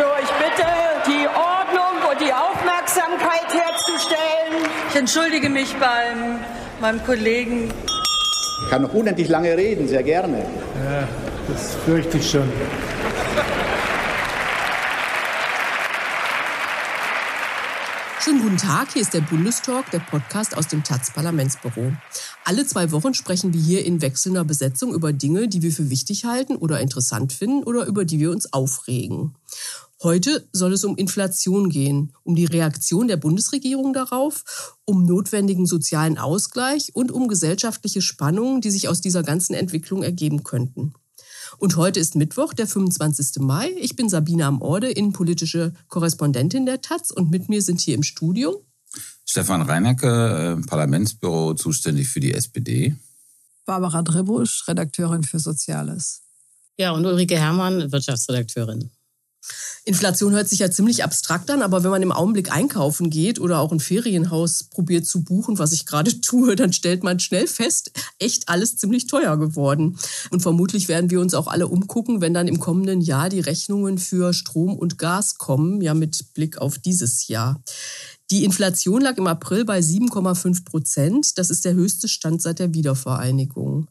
So, ich bitte, die Ordnung und die Aufmerksamkeit herzustellen. Ich entschuldige mich beim meinem Kollegen. Ich kann noch unendlich lange reden, sehr gerne. Ja, das fürchte ich schon. Schönen guten Tag, hier ist der Bundestalk, der Podcast aus dem Taz-Parlamentsbüro. Alle zwei Wochen sprechen wir hier in wechselnder Besetzung über Dinge, die wir für wichtig halten oder interessant finden oder über die wir uns aufregen. Heute soll es um Inflation gehen, um die Reaktion der Bundesregierung darauf, um notwendigen sozialen Ausgleich und um gesellschaftliche Spannungen, die sich aus dieser ganzen Entwicklung ergeben könnten. Und heute ist Mittwoch, der 25. Mai. Ich bin Sabine am Orde, innenpolitische Korrespondentin der Taz und mit mir sind hier im Studio Stefan Reinecke, äh, Parlamentsbüro zuständig für die SPD. Barbara Dribusch, Redakteurin für Soziales. Ja, und Ulrike Herrmann, Wirtschaftsredakteurin. Inflation hört sich ja ziemlich abstrakt an, aber wenn man im Augenblick einkaufen geht oder auch ein Ferienhaus probiert zu buchen, was ich gerade tue, dann stellt man schnell fest, echt alles ziemlich teuer geworden. Und vermutlich werden wir uns auch alle umgucken, wenn dann im kommenden Jahr die Rechnungen für Strom und Gas kommen, ja mit Blick auf dieses Jahr. Die Inflation lag im April bei 7,5 Prozent. Das ist der höchste Stand seit der Wiedervereinigung.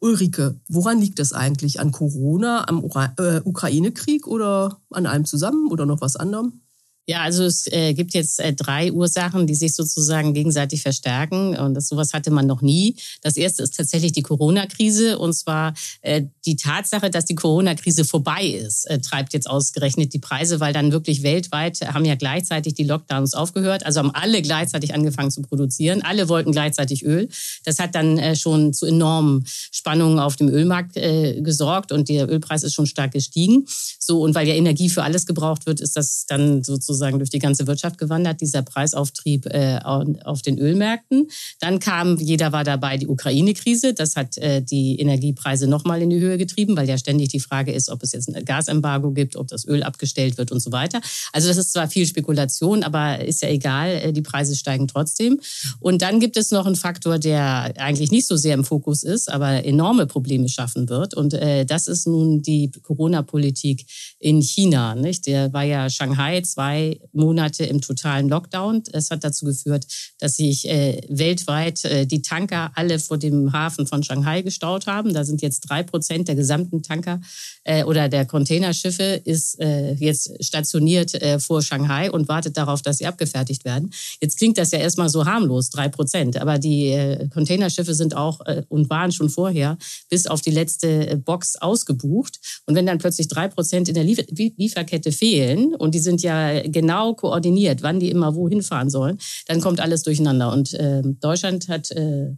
Ulrike, woran liegt das eigentlich? An Corona, am äh, Ukraine-Krieg oder an allem zusammen oder noch was anderem? Ja, also es äh, gibt jetzt äh, drei Ursachen, die sich sozusagen gegenseitig verstärken. Und das, sowas hatte man noch nie. Das erste ist tatsächlich die Corona-Krise. Und zwar äh, die Tatsache, dass die Corona-Krise vorbei ist, äh, treibt jetzt ausgerechnet die Preise, weil dann wirklich weltweit haben ja gleichzeitig die Lockdowns aufgehört. Also haben alle gleichzeitig angefangen zu produzieren. Alle wollten gleichzeitig Öl. Das hat dann äh, schon zu enormen Spannungen auf dem Ölmarkt äh, gesorgt und der Ölpreis ist schon stark gestiegen. So, und weil ja Energie für alles gebraucht wird, ist das dann sozusagen sozusagen durch die ganze Wirtschaft gewandert, dieser Preisauftrieb äh, auf den Ölmärkten. Dann kam, jeder war dabei, die Ukraine-Krise. Das hat äh, die Energiepreise nochmal in die Höhe getrieben, weil ja ständig die Frage ist, ob es jetzt ein Gasembargo gibt, ob das Öl abgestellt wird und so weiter. Also das ist zwar viel Spekulation, aber ist ja egal, äh, die Preise steigen trotzdem. Und dann gibt es noch einen Faktor, der eigentlich nicht so sehr im Fokus ist, aber enorme Probleme schaffen wird. Und das ist nun die Corona-Politik in China. Nicht? Der war ja Shanghai zwei Monate im totalen Lockdown. Es hat dazu geführt, dass sich äh, weltweit äh, die Tanker alle vor dem Hafen von Shanghai gestaut haben. Da sind jetzt drei Prozent der gesamten Tanker äh, oder der Containerschiffe ist äh, jetzt stationiert äh, vor Shanghai und wartet darauf, dass sie abgefertigt werden. Jetzt klingt das ja erstmal so harmlos, drei Prozent, aber die äh, Containerschiffe sind auch und waren schon vorher bis auf die letzte Box ausgebucht. Und wenn dann plötzlich drei Prozent in der Lieferkette fehlen und die sind ja genau koordiniert, wann die immer wohin fahren sollen, dann kommt alles durcheinander. Und äh, Deutschland hat äh,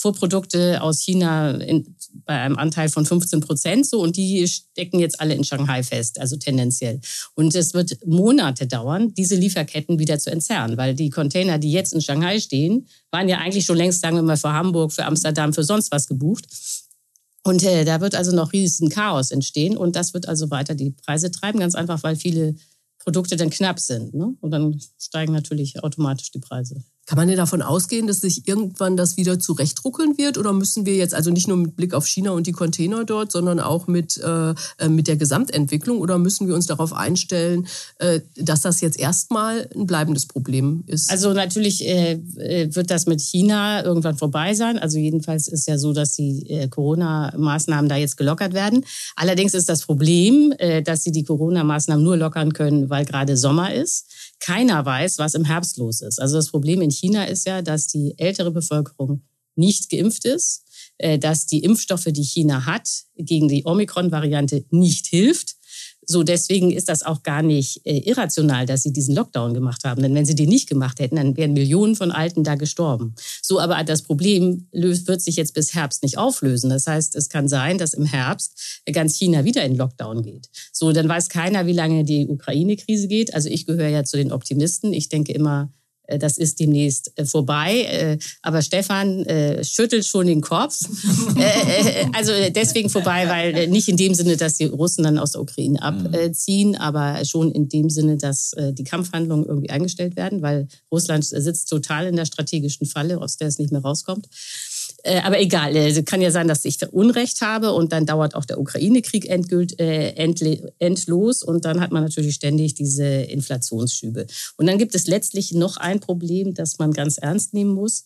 Vorprodukte aus China in, bei einem Anteil von 15 Prozent so und die stecken jetzt alle in Shanghai fest, also tendenziell. Und es wird Monate dauern, diese Lieferketten wieder zu entzerren, weil die Container, die jetzt in Shanghai stehen, waren ja eigentlich schon längst, sagen wir mal, für Hamburg, für Amsterdam, für sonst was gebucht. Und äh, da wird also noch riesen Chaos entstehen und das wird also weiter die Preise treiben, ganz einfach, weil viele Produkte dann knapp sind. Ne? Und dann steigen natürlich automatisch die Preise. Kann man denn davon ausgehen, dass sich irgendwann das wieder zurechtruckeln wird? Oder müssen wir jetzt, also nicht nur mit Blick auf China und die Container dort, sondern auch mit, äh, äh, mit der Gesamtentwicklung? Oder müssen wir uns darauf einstellen, äh, dass das jetzt erstmal ein bleibendes Problem ist? Also natürlich äh, äh, wird das mit China irgendwann vorbei sein. Also jedenfalls ist ja so, dass die äh, Corona-Maßnahmen da jetzt gelockert werden. Allerdings ist das Problem, dass sie die Corona-Maßnahmen nur lockern können, weil gerade Sommer ist. Keiner weiß, was im Herbst los ist. Also das Problem in China ist ja, dass die ältere Bevölkerung nicht geimpft ist, äh, dass die Impfstoffe, die China hat, gegen die Omikron-Variante nicht hilft so, deswegen ist das auch gar nicht äh, irrational, dass sie diesen Lockdown gemacht haben. Denn wenn sie den nicht gemacht hätten, dann wären Millionen von Alten da gestorben. So, aber das Problem löst, wird sich jetzt bis Herbst nicht auflösen. Das heißt, es kann sein, dass im Herbst ganz China wieder in Lockdown geht. So, dann weiß keiner, wie lange die Ukraine-Krise geht. Also ich gehöre ja zu den Optimisten. Ich denke immer, äh, das ist demnächst äh, vorbei. Äh, aber Stefan schüttelt schon den Kopf. also deswegen vorbei, weil nicht in dem Sinne, dass die Russen dann aus der Ukraine mhm. abziehen, aber schon in dem Sinne, dass die Kampfhandlungen irgendwie eingestellt werden, weil Russland sitzt total in der strategischen Falle, aus der es nicht mehr rauskommt. Äh, aber egal, es kann ja sein, dass ich Unrecht habe und dann dauert auch der Ukraine-Krieg endgült, äh, endlos und dann hat man natürlich ständig diese Inflationsschübe. Und dann gibt es letztlich noch ein Problem, das man ganz ernst nehmen muss.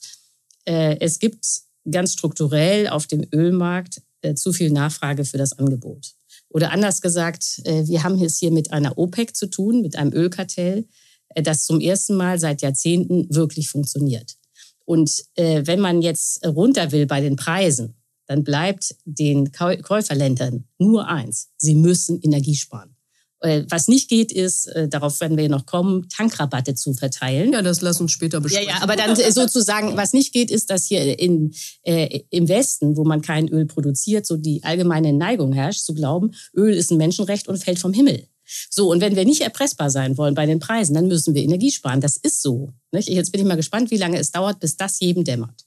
Äh, es gibt ganz strukturell auf dem Ölmarkt äh, zu viel Nachfrage für das Angebot. Oder anders gesagt, äh, wir haben es hier mit einer OPEC zu tun, mit einem Ölkartell, äh, das zum ersten Mal seit Jahrzehnten wirklich funktioniert. Und äh, wenn man jetzt runter will bei den Preisen, dann bleibt den Käuferländern nur eins. Sie müssen Energie sparen. Äh, was nicht geht, ist, äh, darauf werden wir noch kommen, Tankrabatte zu verteilen. Ja, das lass uns später besprechen. Ja, ja, aber dann sozusagen, was nicht geht, ist, dass hier in, äh, im Westen, wo man kein Öl produziert, so die allgemeine Neigung herrscht, zu glauben, Öl ist ein Menschenrecht und fällt vom Himmel. So, und wenn wir nicht erpressbar sein wollen bei den Preisen, dann müssen wir Energie sparen. Das ist so. Nicht? Jetzt bin ich mal gespannt, wie lange es dauert, bis das jedem dämmert.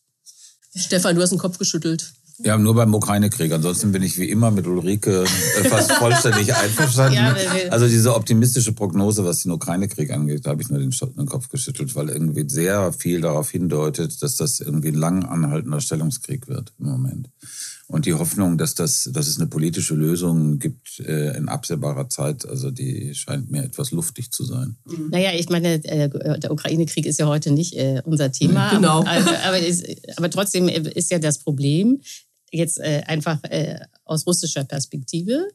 Stefan, du hast den Kopf geschüttelt. Ja, nur beim Ukraine-Krieg. Ansonsten bin ich wie immer mit Ulrike äh, fast vollständig einverstanden. Ja, also diese optimistische Prognose, was den Ukraine-Krieg angeht, da habe ich nur den, den, Kopf geschüttelt, weil irgendwie sehr viel darauf hindeutet, dass das irgendwie ein lang anhaltender Stellungskrieg wird im Moment. Und die Hoffnung, dass, das, dass es eine politische Lösung gibt äh, in absehbarer Zeit, also die scheint mir etwas luftig zu sein. Mhm. Naja, ich meine, äh, der Ukraine-Krieg ist ja heute nicht äh, unser Thema. Genau. Aber, aber, ist, aber, trotzdem ist ja das Problem, jetzt äh, einfach äh, aus russischer Perspektive,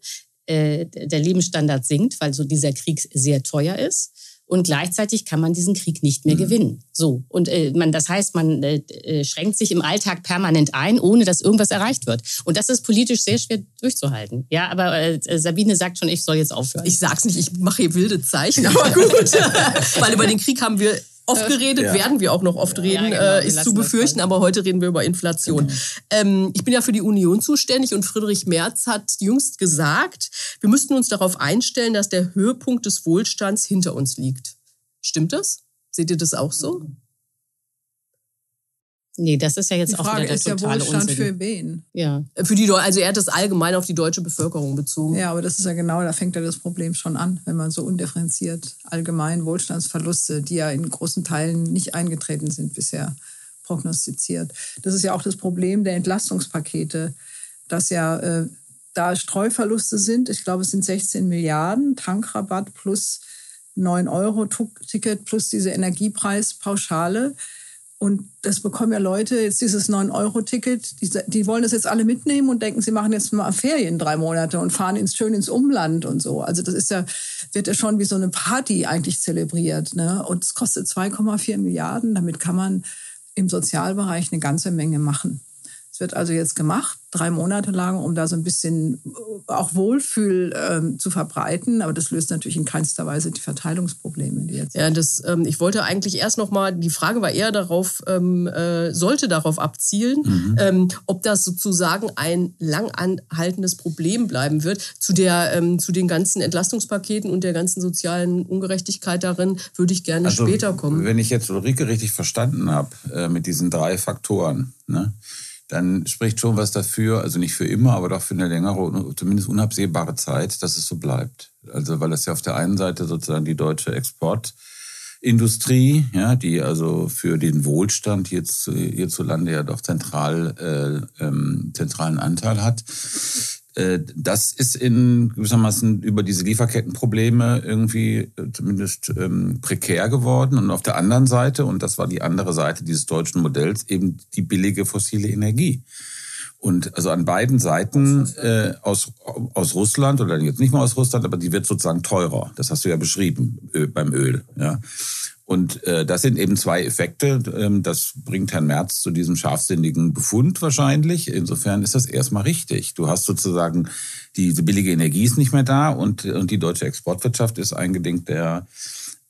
äh, der Lebensstandard sinkt, weil so dieser Krieg sehr teuer ist und gleichzeitig kann man diesen Krieg nicht mehr mhm. gewinnen. So und äh, man, das heißt, man äh, äh, schränkt sich im Alltag permanent ein, ohne dass irgendwas erreicht wird. Und das ist politisch sehr schwer durchzuhalten. Ja, aber äh, Sabine sagt schon, ich soll jetzt aufhören. Ich sag's nicht, ich mache hier wilde Zeichen, aber gut, weil über den Krieg haben wir oft geredet, ja. werden wir auch noch oft reden, ja, genau. äh, ist zu befürchten, aber heute reden wir über Inflation. Genau. Ähm, ich bin ja für die Union zuständig und Friedrich Merz hat jüngst gesagt, wir müssten uns darauf einstellen, dass der Höhepunkt des Wohlstands hinter uns liegt. Stimmt das? Seht ihr das auch so? Nee, das ist ja jetzt die Frage auch wieder der ist totale ja Wohlstand Unsinn. für wen? Ja. Für die, also er hat das allgemein auf die deutsche Bevölkerung bezogen. Ja, aber das ist ja genau, da fängt ja das Problem schon an, wenn man so undifferenziert allgemein Wohlstandsverluste, die ja in großen Teilen nicht eingetreten sind bisher, prognostiziert. Das ist ja auch das Problem der Entlastungspakete, dass ja äh, da Streuverluste sind. Ich glaube, es sind 16 Milliarden, Tankrabatt plus 9 Euro Ticket plus diese Energiepreispauschale. Und das bekommen ja Leute, jetzt dieses 9-Euro-Ticket, die, die, wollen das jetzt alle mitnehmen und denken, sie machen jetzt mal Ferien drei Monate und fahren ins, schön ins Umland und so. Also das ist ja, wird ja schon wie so eine Party eigentlich zelebriert. Ne? Und es kostet 2,4 Milliarden. Damit kann man im Sozialbereich eine ganze Menge machen. Wird also jetzt gemacht drei Monate lang, um da so ein bisschen äh, auch Wohlfühl ähm, zu verbreiten. Aber das löst natürlich in keinster Weise die Verteilungsprobleme, die jetzt. Ja, das, ähm, ich wollte eigentlich erst noch mal, die Frage war eher darauf, ähm, äh, sollte darauf abzielen, mhm. ähm, ob das sozusagen ein lang anhaltendes Problem bleiben wird. Zu, der, ähm, zu den ganzen Entlastungspaketen und der ganzen sozialen Ungerechtigkeit darin würde ich gerne also, später kommen. Wenn ich jetzt Ulrike richtig verstanden habe, äh, mit diesen drei Faktoren, ne? Dann spricht schon was dafür, also nicht für immer, aber doch für eine längere, zumindest unabsehbare Zeit, dass es so bleibt. Also weil es ja auf der einen Seite sozusagen die deutsche Exportindustrie, ja, die also für den Wohlstand hierzulande ja doch zentral, äh, ähm, zentralen Anteil hat. Äh, das ist in gewissermaßen über diese Lieferkettenprobleme irgendwie äh, zumindest ähm, prekär geworden. Und auf der anderen Seite, und das war die andere Seite dieses deutschen Modells, eben die billige fossile Energie. Und also an beiden Seiten äh, aus, aus Russland, oder jetzt nicht mal aus Russland, aber die wird sozusagen teurer. Das hast du ja beschrieben beim Öl. Ja. Und äh, das sind eben zwei Effekte. Ähm, das bringt Herrn Merz zu diesem scharfsinnigen Befund wahrscheinlich. Insofern ist das erstmal richtig. Du hast sozusagen diese billige Energie ist nicht mehr da und, und die deutsche Exportwirtschaft ist eingedingt der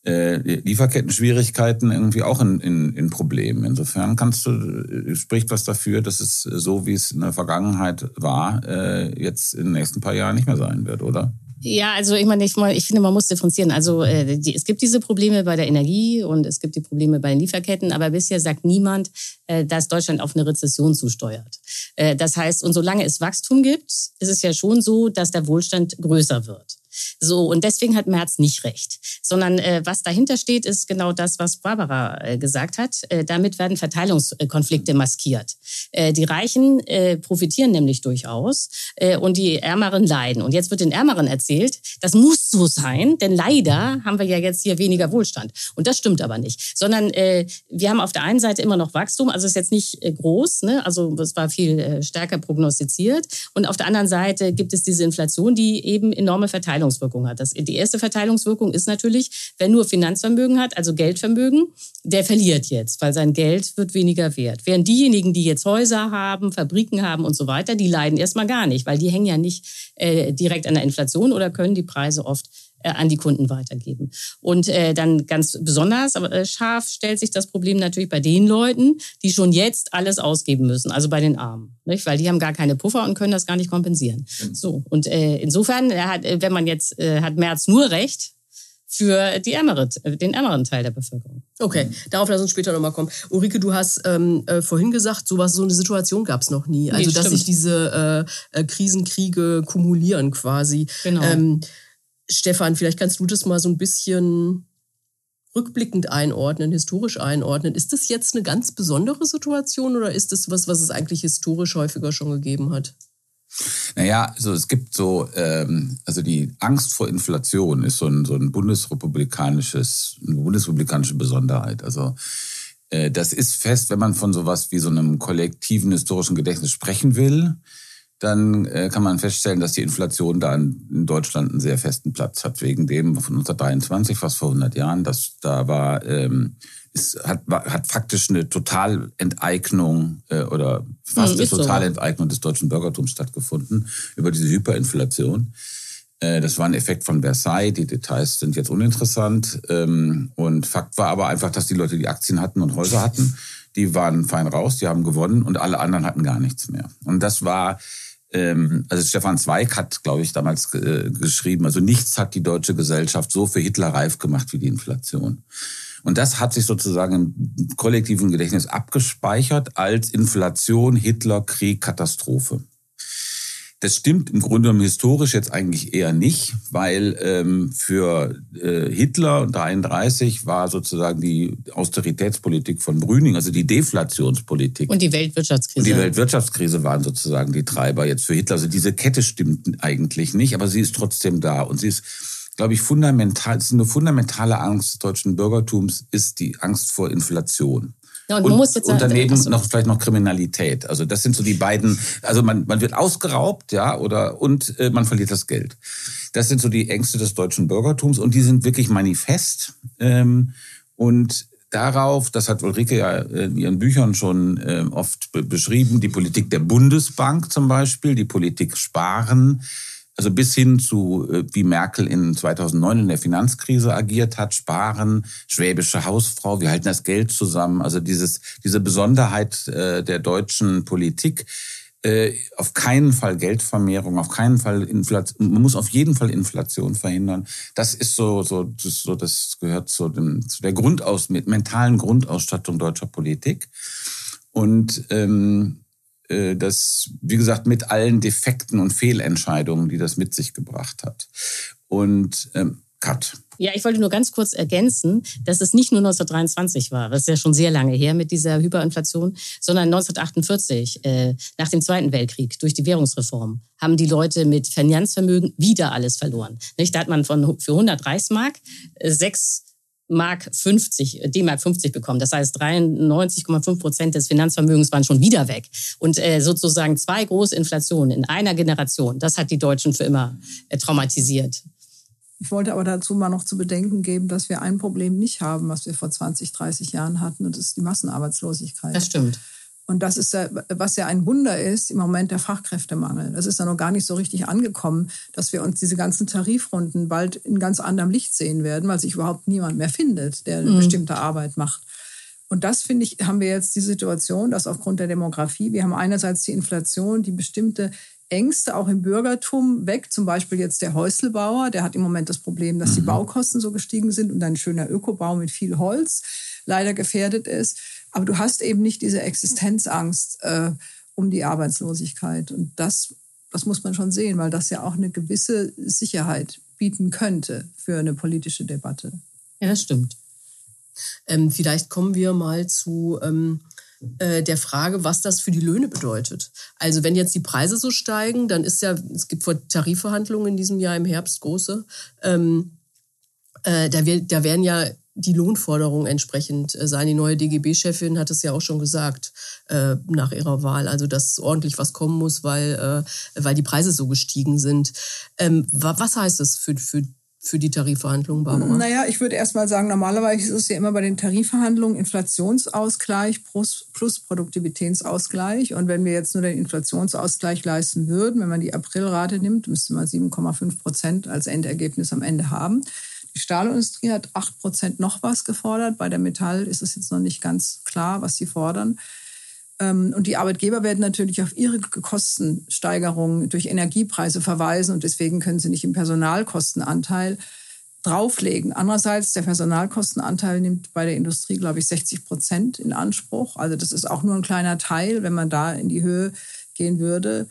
äh, Lieferketten-Schwierigkeiten irgendwie auch in, in, in Problemen. Insofern kannst du, spricht was dafür, dass es so, wie es in der Vergangenheit war, äh, jetzt in den nächsten paar Jahren nicht mehr sein wird, oder? Ja, also ich meine, ich, ich finde, man muss differenzieren. Also äh, die, es gibt diese Probleme bei der Energie und es gibt die Probleme bei den Lieferketten, aber bisher sagt niemand, äh, dass Deutschland auf eine Rezession zusteuert. Äh, das heißt, und solange es Wachstum gibt, ist es ja schon so, dass der Wohlstand größer wird. So, und deswegen hat Merz nicht recht. Sondern äh, was dahinter steht, ist genau das, was Barbara äh, gesagt hat. Äh, damit werden Verteilungskonflikte maskiert. Äh, die Reichen äh, profitieren nämlich durchaus äh, und die Ärmeren leiden. Und jetzt wird den Ärmeren erzählt, das muss so sein, denn leider haben wir ja jetzt hier weniger Wohlstand. Und das stimmt aber nicht. Sondern wir haben auf der einen Seite immer noch Wachstum, also ist jetzt nicht groß, ne? also es war viel stärker prognostiziert. Und auf der anderen Seite gibt es diese Inflation, die eben enorme Verteilungswirkung hat. Das, die erste Verteilungswirkung ist natürlich, wer nur Finanzvermögen hat, also Geldvermögen, der verliert jetzt, weil sein Geld wird weniger wert. Während diejenigen, die jetzt Häuser haben, Fabriken haben und so weiter, die leiden erstmal gar nicht, weil die hängen ja nicht äh, direkt an der Inflation oder können die Preise oft an die Kunden weitergeben. Und äh, dann ganz besonders aber äh, scharf stellt sich das Problem natürlich bei den Leuten, die schon jetzt alles ausgeben müssen, also bei den Armen, nicht? weil die haben gar keine Puffer und können das gar nicht kompensieren. So und äh, insofern hat, äh, wenn man jetzt äh, hat Merz nur recht, für die ärmere, den ärmeren Teil der Bevölkerung. Okay, darauf lass uns später nochmal kommen. Ulrike, du hast ähm, äh, vorhin gesagt, sowas, so eine Situation gab es noch nie. Also, nee, dass sich diese äh, Krisenkriege kumulieren quasi. Genau. Ähm, Stefan, vielleicht kannst du das mal so ein bisschen rückblickend einordnen, historisch einordnen. Ist das jetzt eine ganz besondere Situation oder ist das was, was es eigentlich historisch häufiger schon gegeben hat? Naja, also es gibt so, ähm, also die Angst vor Inflation ist so ein, so ein bundesrepublikanisches, eine bundesrepublikanische Besonderheit. Also äh, das ist fest, wenn man von sowas wie so einem kollektiven historischen Gedächtnis sprechen will dann äh, kann man feststellen, dass die Inflation da in, Deutschland einen sehr festen Platz hat, wegen dem von 1923, fast vor 100 Jahren. Das da war, ähm, ist, hat, hat faktisch eine Totalenteignung äh, oder fast eine Totalenteignung des deutschen Bürgertums stattgefunden über diese Hyperinflation. Äh, das war ein Effekt von Versailles. Die Details sind jetzt uninteressant. Ähm, und Fakt war aber einfach, dass die Leute, die Aktien hatten und Häuser hatten, die waren fein raus, die haben gewonnen und alle anderen hatten gar nichts mehr. Und das war ähm, also Stefan Zweig hat, glaube ich, damals äh, geschrieben, also nichts hat die deutsche Gesellschaft so für Hitler reif gemacht wie die Inflation. Und das hat sich sozusagen im kollektiven Gedächtnis abgespeichert als Inflation, Hitler, Krieg, Katastrophe. Das stimmt im Grunde genommen historisch jetzt eigentlich eher nicht, weil ähm, für äh, Hitler 33 war sozusagen die Austeritätspolitik von Brüning, also die Deflationspolitik. Und die Weltwirtschaftskrise. Und die Weltwirtschaftskrise waren sozusagen die Treiber jetzt für Hitler. Also diese Kette stimmt eigentlich nicht, aber sie ist trotzdem da. Und sie ist, glaube ich, fundamental, es ist eine fundamentale Angst des deutschen Bürgertums, ist die Angst vor Inflation. Ja, und, und, und daneben also, noch vielleicht noch Kriminalität. Also das sind so die beiden. Also man, man wird ausgeraubt, ja, oder und äh, man verliert das Geld. Das sind so die Ängste des deutschen Bürgertums und die sind wirklich manifest. Ähm, und darauf, das hat Ulrike ja in ihren Büchern schon äh, oft beschrieben, die Politik der Bundesbank zum Beispiel, die Politik Sparen, also bis hin zu, äh, wie Merkel in 2009 in der Finanzkrise agiert hat, Sparen, schwäbische Hausfrau, wir halten das Geld zusammen. Also dieses, diese Besonderheit äh, der deutschen Politik, äh, auf keinen Fall Geldvermehrung, auf keinen Fall Inflation, man muss auf jeden Fall Inflation verhindern. Das ist so, so, das, so, das gehört zu, dem, zu der Grundaus, mentalen Grundausstattung deutscher Politik. Und ähm, äh, das, wie gesagt, mit allen Defekten und Fehlentscheidungen, die das mit sich gebracht hat. Und ähm, Cut. Ja, ich wollte nur ganz kurz ergänzen, dass es nicht nur 1923 war, das ist ja schon sehr lange her mit dieser Hyperinflation, sondern 1948, äh, nach dem Zweiten Weltkrieg, durch die Währungsreform, haben die Leute mit Finanzvermögen wieder alles verloren. Nicht? Da hat man von, für 100 Reichsmark äh, sechs Mark 50, D-Mark 50 bekommen. Das heißt, 93,5 Prozent des Finanzvermögens waren schon wieder weg. Und äh, sozusagen zwei große Inflationen in einer Generation, das hat die Deutschen für immer äh, traumatisiert. Ich wollte aber dazu mal noch zu bedenken geben, dass wir ein Problem nicht haben, was wir vor 20, 30 Jahren hatten, und das ist die Massenarbeitslosigkeit. Das stimmt. Und das ist ja, was ja ein Wunder ist, im Moment der Fachkräftemangel. Das ist ja noch gar nicht so richtig angekommen, dass wir uns diese ganzen Tarifrunden bald in ganz anderem Licht sehen werden, weil sich überhaupt niemand mehr findet, der eine mhm. bestimmte Arbeit macht. Und das finde ich, haben wir jetzt die Situation, dass aufgrund der Demografie, wir haben einerseits die Inflation, die bestimmte Ängste auch im Bürgertum weg. Zum Beispiel jetzt der Häuselbauer, der hat im Moment das Problem, dass die mhm. Baukosten so gestiegen sind und ein schöner Ökobau mit viel Holz leider gefährdet ist. Aber du hast eben nicht diese Existenzangst äh, um die Arbeitslosigkeit. Und das, das muss man schon sehen, weil das ja auch eine gewisse Sicherheit bieten könnte für eine politische Debatte. Ja, das stimmt. Ähm, vielleicht kommen wir mal zu ähm, äh, der Frage, was das für die Löhne bedeutet. Also wenn jetzt die Preise so steigen, dann ist ja, es gibt vor Tarifverhandlungen in diesem Jahr im Herbst große, ähm, äh, da, wird, da werden ja die Lohnforderungen entsprechend äh, sein. Die neue DGB-Chefin hat es ja auch schon gesagt äh, nach ihrer Wahl, also dass ordentlich was kommen muss, weil, äh, weil die Preise so gestiegen sind. Ähm, was heißt das für, für für die Tarifverhandlungen, Barbara? Naja, ich würde erst mal sagen, normalerweise ist es ja immer bei den Tarifverhandlungen Inflationsausgleich plus, plus Produktivitätsausgleich. Und wenn wir jetzt nur den Inflationsausgleich leisten würden, wenn man die Aprilrate nimmt, müsste man 7,5 Prozent als Endergebnis am Ende haben. Die Stahlindustrie hat 8 Prozent noch was gefordert. Bei der Metall ist es jetzt noch nicht ganz klar, was sie fordern. Ähm, und die Arbeitgeber werden natürlich auf ihre Kostensteigerungen durch Energiepreise verweisen und deswegen können sie nicht im Personalkostenanteil drauflegen. Andererseits, der Personalkostenanteil nimmt bei der Industrie, glaube ich, 60 Prozent in Anspruch. Also das ist auch nur ein kleiner Teil, wenn man da in die Höhe gehen würde.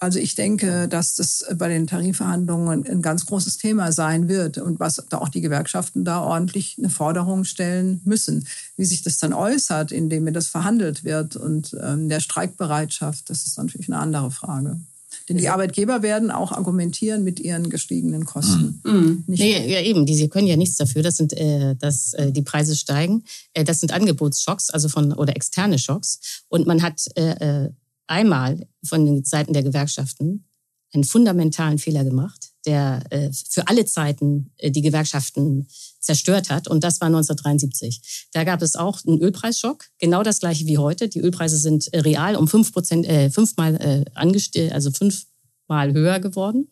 Also ich denke, dass das bei den Tarifverhandlungen ein ganz großes Thema sein wird und was da auch die Gewerkschaften da ordentlich eine Forderung stellen müssen. Wie sich das dann äußert, indem mir das verhandelt wird und ähm, der Streikbereitschaft, das ist natürlich eine andere Frage. Denn die Arbeitgeber werden auch argumentieren mit ihren gestiegenen Kosten. Mhm. mhm. Nee, ja, eben, die sie können ja nichts dafür, dass, sind, äh, dass äh, die Preise steigen. Äh, das sind Angebotsschocks, also von oder externe Schocks. Und man hat äh, äh einmal von den Seiten der Gewerkschaften einen fundamentalen Fehler gemacht, der äh, für alle Zeiten äh, die Gewerkschaften zerstört hat. Und das war 1973. Da gab es auch einen Ölpreisschock, genau das gleiche wie heute. Die Ölpreise sind äh, real um fünf Prozent, äh, fünfmal äh, angestellt, also fünfmal höher geworden.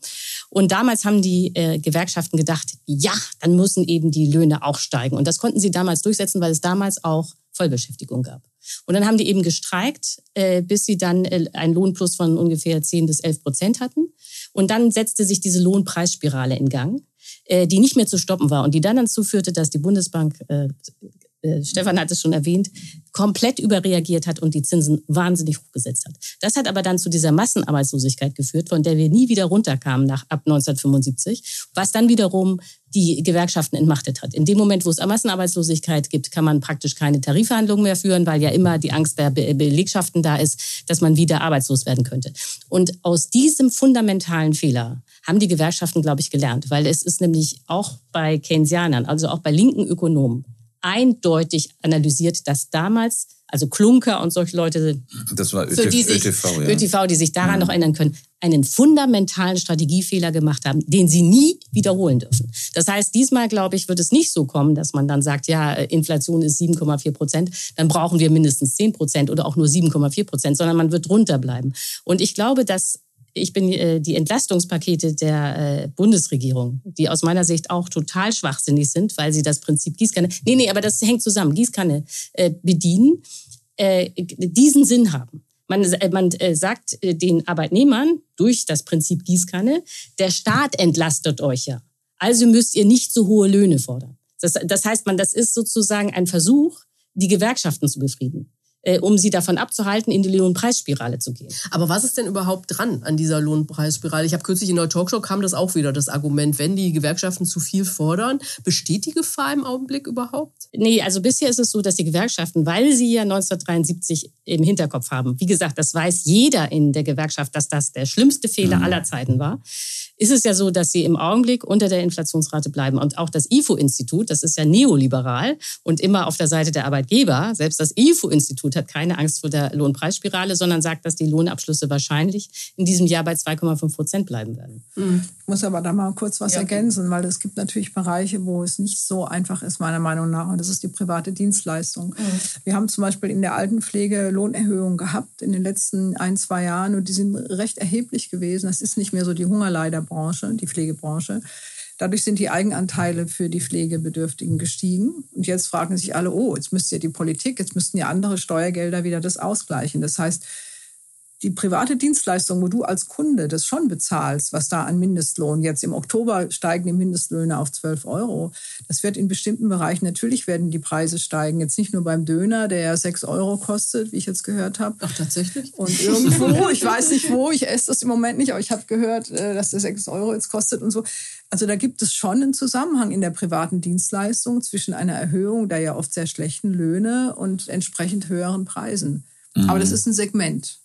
Und damals haben die äh, Gewerkschaften gedacht, ja, dann müssen eben die Löhne auch steigen. Und das konnten sie damals durchsetzen, weil es damals auch Vollbeschäftigung gab. Und dann haben die eben gestreikt, äh, bis sie dann äh, einen Lohnplus von ungefähr 10 bis 11 Prozent hatten. Und dann setzte sich diese Lohnpreisspirale in Gang, äh, die nicht mehr zu stoppen war und die dann dazu führte, dass die Bundesbank äh, äh, Stefan hat es schon erwähnt, komplett überreagiert hat und die Zinsen wahnsinnig hochgesetzt hat. Das hat aber dann zu dieser Massenarbeitslosigkeit geführt, von der wir nie wieder runterkamen nach ab 1975, was dann wiederum die Gewerkschaften entmachtet hat. In dem Moment, wo es Massenarbeitslosigkeit gibt, kann man praktisch keine Tarifverhandlungen mehr führen, weil ja immer die Angst der Belegschaften da ist, dass man wieder arbeitslos werden könnte. Und aus diesem fundamentalen Fehler haben die Gewerkschaften, glaube ich, gelernt, weil es ist nämlich auch bei Keynesianern, also auch bei linken Ökonomen, eindeutig analysiert, dass damals, also Klunker und solche Leute, das war ÖTV, die sich, ÖTV, ja. ÖTV, die sich daran mhm. noch erinnern können, einen fundamentalen Strategiefehler gemacht haben, den sie nie wiederholen dürfen. Das heißt, diesmal, glaube ich, wird es nicht so kommen, dass man dann sagt, ja, Inflation ist 7,4 Prozent, dann brauchen wir mindestens 10 Prozent oder auch nur 7,4 Prozent, sondern man wird drunter bleiben. Und ich glaube, dass ich bin äh, die Entlastungspakete der äh, Bundesregierung, die aus meiner Sicht auch total schwachsinnig sind, weil sie das Prinzip Gießkanne, nee, nee, aber das hängt zusammen, Gießkanne äh, bedienen, äh, diesen Sinn haben. Man, äh, man äh, sagt äh, den Arbeitnehmern durch das Prinzip Gießkanne, der Staat entlastet euch ja. Also müsst ihr nicht so hohe Löhne fordern. Das, das heißt, man, das ist sozusagen ein Versuch, die Gewerkschaften zu befrieden um sie davon abzuhalten, in die Lohnpreisspirale zu gehen. Aber was ist denn überhaupt dran an dieser Lohnpreisspirale? Ich habe kürzlich in der Talkshow kam das auch wieder, das Argument, wenn die Gewerkschaften zu viel fordern, besteht die Gefahr im Augenblick überhaupt? Nee, also bisher ist es so, dass die Gewerkschaften, weil sie ja 1973 im Hinterkopf haben, wie gesagt, das weiß jeder in der Gewerkschaft, dass das der schlimmste Fehler mhm. aller Zeiten war, ist es ja so, dass sie im Augenblick unter der Inflationsrate bleiben. Und auch das IFO-Institut, das ist ja neoliberal und immer auf der Seite der Arbeitgeber, selbst das IFO-Institut hat keine Angst vor der Lohnpreisspirale, sondern sagt, dass die Lohnabschlüsse wahrscheinlich in diesem Jahr bei 2,5 Prozent bleiben werden. Mhm. Ich muss aber da mal kurz was ja. ergänzen, weil es gibt natürlich Bereiche, wo es nicht so einfach ist, meiner Meinung nach. Und das ist die private Dienstleistung. Mhm. Wir haben zum Beispiel in der Altenpflege Lohnerhöhungen gehabt in den letzten ein, zwei Jahren und die sind recht erheblich gewesen. Das ist nicht mehr so die Hungerleider Branche, die Pflegebranche. Dadurch sind die Eigenanteile für die Pflegebedürftigen gestiegen. Und jetzt fragen sich alle, oh, jetzt müsste ja die Politik, jetzt müssten ja andere Steuergelder wieder das ausgleichen. Das heißt, die private Dienstleistung, wo du als Kunde das schon bezahlst, was da an Mindestlohn, jetzt im Oktober steigen die Mindestlöhne auf 12 Euro. Das wird in bestimmten Bereichen, natürlich werden die Preise steigen. Jetzt nicht nur beim Döner, der ja 6 Euro kostet, wie ich jetzt gehört habe. Ach, tatsächlich? Und irgendwo, ich weiß nicht wo, ich esse das im Moment nicht, aber ich habe gehört, äh, dass der 6 Euro jetzt kostet und so. Also da gibt es schon einen Zusammenhang in der privaten Dienstleistung zwischen einer Erhöhung der ja oft sehr schlechten Löhne und entsprechend höheren Preisen. Mhm. Aber das ist ein Segment.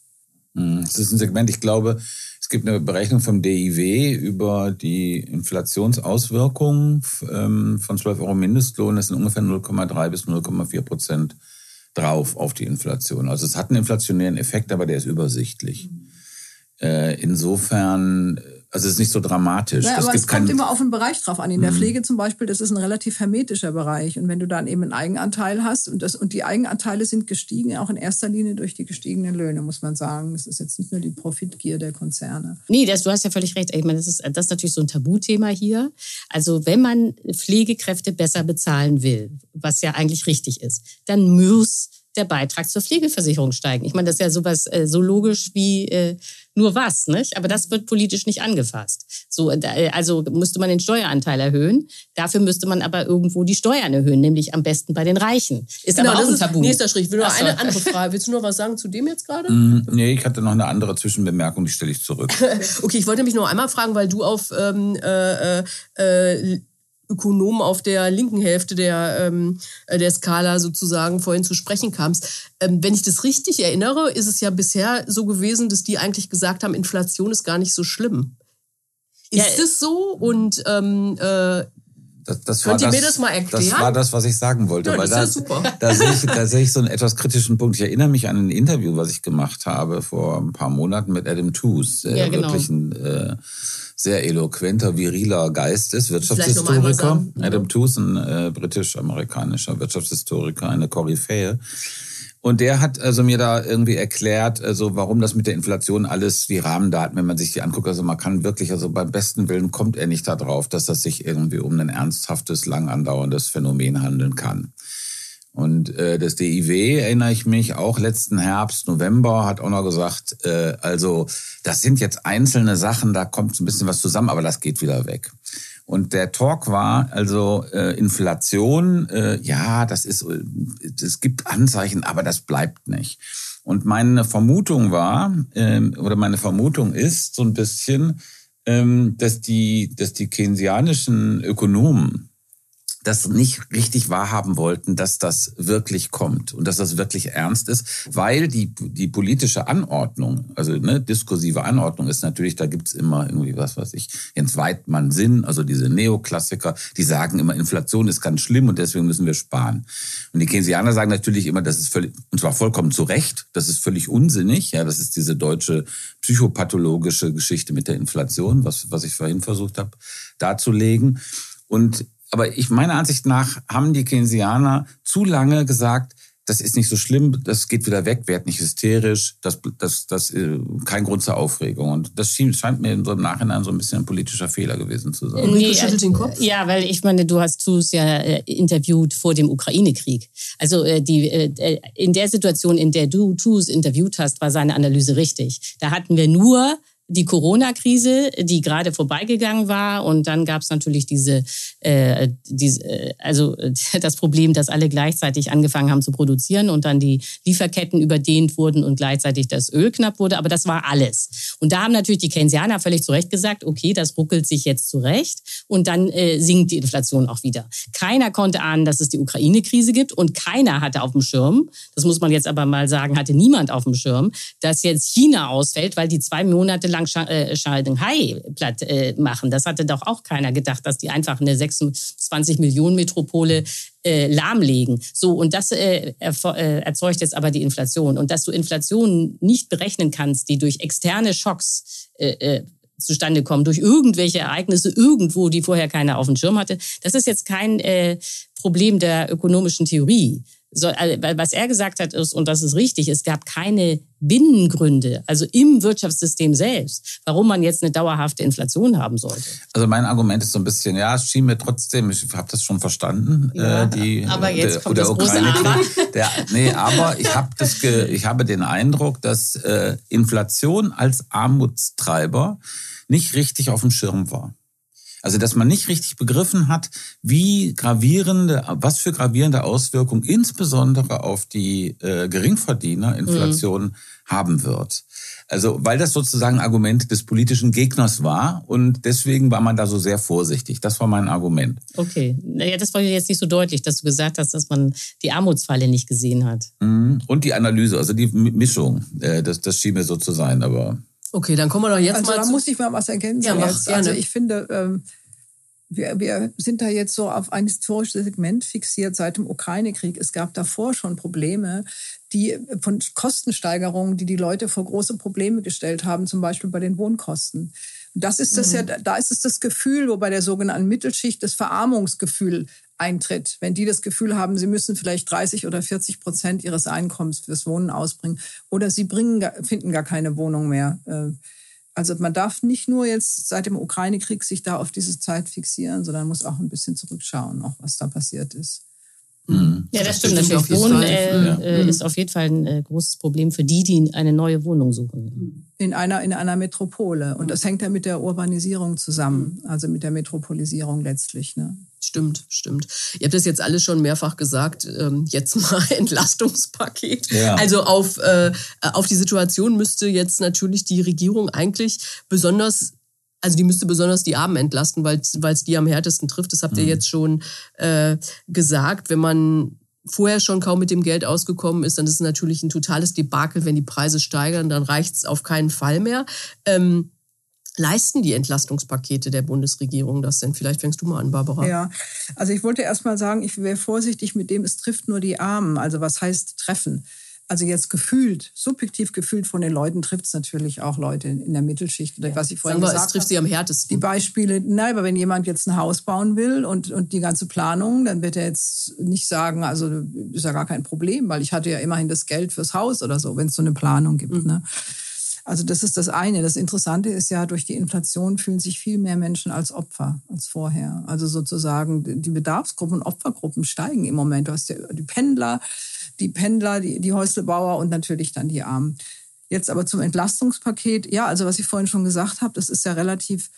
Mhm. Das ist ein Segment, ich glaube, es gibt eine Berechnung vom DIW über die Inflationsauswirkungen ähm, von 12 Euro Mindestlohn. Das sind ungefähr 0,3 bis 0,4 Prozent drauf auf die Inflation. Also es hat einen inflationären Effekt, aber der ist übersichtlich. Mhm. Insofern also es ist nicht so dramatisch. Ja, aber es kommt immer auf den Bereich drauf an. In der mhm. Pflege zum Beispiel, das ist ein relativ hermetischer Bereich. Und wenn du dann eben einen Eigenanteil hast und, das, und die Eigenanteile sind gestiegen, auch in erster Linie durch die gestiegenen Löhne, muss man sagen. Es ist jetzt nicht nur die Profitgier der Konzerne. Nee, das, du hast ja völlig recht. Ich meine, das ist, das ist natürlich so ein Tabuthema hier. Also wenn man Pflegekräfte besser bezahlen will, was ja eigentlich richtig ist, dann muss der Beitrag zur Pflegeversicherung steigen. Ich meine, das ist ja sowas äh, so logisch wie äh, nur was, nicht? Aber das wird politisch nicht angefasst. So, äh, also müsste man den Steueranteil erhöhen. Dafür müsste man aber irgendwo die Steuern erhöhen, nämlich am besten bei den Reichen. Ist genau, aber auch ein Tabu. Nächster Schritt. Ich will noch eine andere Frage. Willst du noch was sagen zu dem jetzt gerade? Mm, nee, ich hatte noch eine andere Zwischenbemerkung, die stelle ich zurück. okay, ich wollte mich nur einmal fragen, weil du auf ähm, äh, äh, Ökonom auf der linken Hälfte der, ähm, äh, der Skala sozusagen vorhin zu sprechen kamst. Ähm, wenn ich das richtig erinnere, ist es ja bisher so gewesen, dass die eigentlich gesagt haben, Inflation ist gar nicht so schlimm. Ist ja, es so? Und ähm, äh, das, das Könnt ihr das, mir das mal erklären? Das war das, was ich sagen wollte. Ja, weil da, da, sehe ich, da sehe ich so einen etwas kritischen Punkt. Ich erinnere mich an ein Interview, was ich gemacht habe vor ein paar Monaten mit Adam Tooze, der ja, genau. wirklich ein äh, sehr eloquenter, viriler Geist ist, Wirtschaftshistoriker. Adam Tooze, ein äh, britisch-amerikanischer Wirtschaftshistoriker, eine Koryphäe. Und der hat also mir da irgendwie erklärt, also warum das mit der Inflation alles wie Rahmendaten, wenn man sich die anguckt, also man kann wirklich, also beim besten Willen kommt er nicht darauf, dass das sich irgendwie um ein ernsthaftes, lang andauerndes Phänomen handeln kann. Und äh, das DIW, erinnere ich mich, auch letzten Herbst, November, hat auch noch gesagt, äh, also das sind jetzt einzelne Sachen, da kommt so ein bisschen was zusammen, aber das geht wieder weg. Und der Talk war also äh, Inflation, äh, ja, das ist, äh, es gibt Anzeichen, aber das bleibt nicht. Und meine Vermutung war, ähm, oder meine Vermutung ist so ein bisschen, ähm, dass die, dass die keynesianischen Ökonomen das nicht richtig wahrhaben wollten, dass das wirklich kommt und dass das wirklich ernst ist, weil die, die politische Anordnung, also ne, diskursive Anordnung ist natürlich, da gibt's immer irgendwie was, was ich, Jens Weidmann Sinn, also diese Neoklassiker, die sagen immer, Inflation ist ganz schlimm und deswegen müssen wir sparen. Und die Keynesianer sagen natürlich immer, das ist völlig, und zwar vollkommen zu Recht, das ist völlig unsinnig, ja, das ist diese deutsche psychopathologische Geschichte mit der Inflation, was, was ich vorhin versucht habe darzulegen. Und aber ich meiner Ansicht nach haben die Keynesianer zu lange gesagt, das ist nicht so schlimm, das geht wieder weg, werd nicht hysterisch, das, das, das, äh, kein Grund zur Aufregung. Und das scheint mir in so im Nachhinein so ein bisschen ein politischer Fehler gewesen zu sein. Nee, den Kopf. Ja, weil ich meine, du hast Tus ja äh, interviewt vor dem Ukraine-Krieg. Also äh, die, äh, in der Situation, in der du Tus interviewt hast, war seine Analyse richtig. Da hatten wir nur die Corona-Krise, die gerade vorbeigegangen war. Und dann gab es natürlich diese, äh, diese, äh, also das Problem, dass alle gleichzeitig angefangen haben zu produzieren und dann die Lieferketten überdehnt wurden und gleichzeitig das Öl knapp wurde. Aber das war alles. Und da haben natürlich die Keynesianer völlig zu Recht gesagt, okay, das ruckelt sich jetzt zurecht und dann äh, sinkt die Inflation auch wieder. Keiner konnte ahnen, dass es die Ukraine-Krise gibt und keiner hatte auf dem Schirm, das muss man jetzt aber mal sagen, hatte niemand auf dem Schirm, dass jetzt China ausfällt, weil die zwei Monate lang äh, Shanghai platt äh, machen. Das hatte doch auch keiner gedacht, dass die einfach eine 26 Millionen Metropole äh, lahmlegen. So, und das erzeugt jetzt aber die Inflation. Und dass du Inflation nicht berechnen kannst, die durch externe Schocks zustande kommen, durch irgendwelche Ereignisse irgendwo, die vorher keiner auf dem Schirm hatte, das ist jetzt kein Problem der ökonomischen Theorie, so, also, was er gesagt hat, ist, und das ist richtig, es gab keine Binnengründe, also im Wirtschaftssystem selbst, warum man jetzt eine dauerhafte Inflation haben sollte. Also mein Argument ist so ein bisschen, ja, es schien mir trotzdem, ich habe das schon verstanden, ja, äh, die, aber jetzt der, kommt der das große Aber. Der, nee, aber ich habe das, ge, ich habe den Eindruck, dass äh, Inflation als Armutstreiber nicht richtig auf dem Schirm war. Also, dass man nicht richtig begriffen hat, wie gravierende, was für gravierende Auswirkungen insbesondere auf die äh, Geringverdiener Inflation mhm. haben wird. Also, weil das sozusagen ein Argument des politischen Gegners war und deswegen war man da so sehr vorsichtig. Das war mein Argument. Okay. Naja, das war jetzt nicht so deutlich, dass du gesagt hast, dass man die Armutsfalle nicht gesehen hat. Mhm. Und die Analyse, also die Mischung, äh, das, das schien mir so zu sein, aber. Okay, dann kommen wir doch jetzt also, mal. Da muss ich mal was ergänzen. Ja, mach, jetzt. Also ich finde, ähm, wir, wir sind da jetzt so auf ein historisches Segment fixiert seit dem Ukraine-Krieg. Es gab davor schon Probleme, die von Kostensteigerungen, die die Leute vor große Probleme gestellt haben, zum Beispiel bei den Wohnkosten. Das ist das mhm. ja, da ist es das Gefühl, wo bei der sogenannten Mittelschicht das Verarmungsgefühl eintritt. Wenn die das Gefühl haben, sie müssen vielleicht 30 oder 40 Prozent ihres Einkommens fürs Wohnen ausbringen oder sie bringen, finden gar keine Wohnung mehr. Äh, also man darf nicht nur jetzt seit dem Ukraine-Krieg sich da auf diese Zeit fixieren, sondern muss auch ein bisschen zurückschauen, auch was da passiert ist. Mhm. Ja, das stimmt. Das Wohnen äh, ja. Äh, ist auf jeden Fall ein äh, großes Problem für die, die eine neue Wohnung suchen. In einer, in einer Metropole. Und das hängt ja mit der Urbanisierung zusammen, also mit der Metropolisierung letztlich. Ne? Stimmt, stimmt. Ihr habt das jetzt alles schon mehrfach gesagt. Ähm, jetzt mal Entlastungspaket. Ja. Also auf, äh, auf die Situation müsste jetzt natürlich die Regierung eigentlich besonders also die müsste besonders die Armen entlasten, weil es die am härtesten trifft. Das habt ihr mhm. jetzt schon äh, gesagt. Wenn man vorher schon kaum mit dem Geld ausgekommen ist, dann ist es natürlich ein totales Debakel, wenn die Preise steigern, dann reicht es auf keinen Fall mehr. Ähm, leisten die Entlastungspakete der Bundesregierung das denn? Vielleicht fängst du mal an, Barbara. Ja, also ich wollte erst mal sagen, ich wäre vorsichtig mit dem, es trifft nur die Armen. Also was heißt treffen? Also jetzt gefühlt, subjektiv gefühlt von den Leuten trifft es natürlich auch Leute in der Mittelschicht. Oder was ich vorhin Sagen wir, gesagt es trifft sie am härtesten. Die Beispiele, nein, aber wenn jemand jetzt ein Haus bauen will und, und die ganze Planung, dann wird er jetzt nicht sagen, also ist ja gar kein Problem, weil ich hatte ja immerhin das Geld fürs Haus oder so, wenn es so eine Planung gibt. Mhm. Ne? Also das ist das eine. Das Interessante ist ja, durch die Inflation fühlen sich viel mehr Menschen als Opfer als vorher. Also sozusagen die Bedarfsgruppen und Opfergruppen steigen im Moment. Du hast ja die Pendler, die Pendler, die, die Häuslebauer und natürlich dann die Armen. Jetzt aber zum Entlastungspaket. Ja, also was ich vorhin schon gesagt habe, das ist ja relativ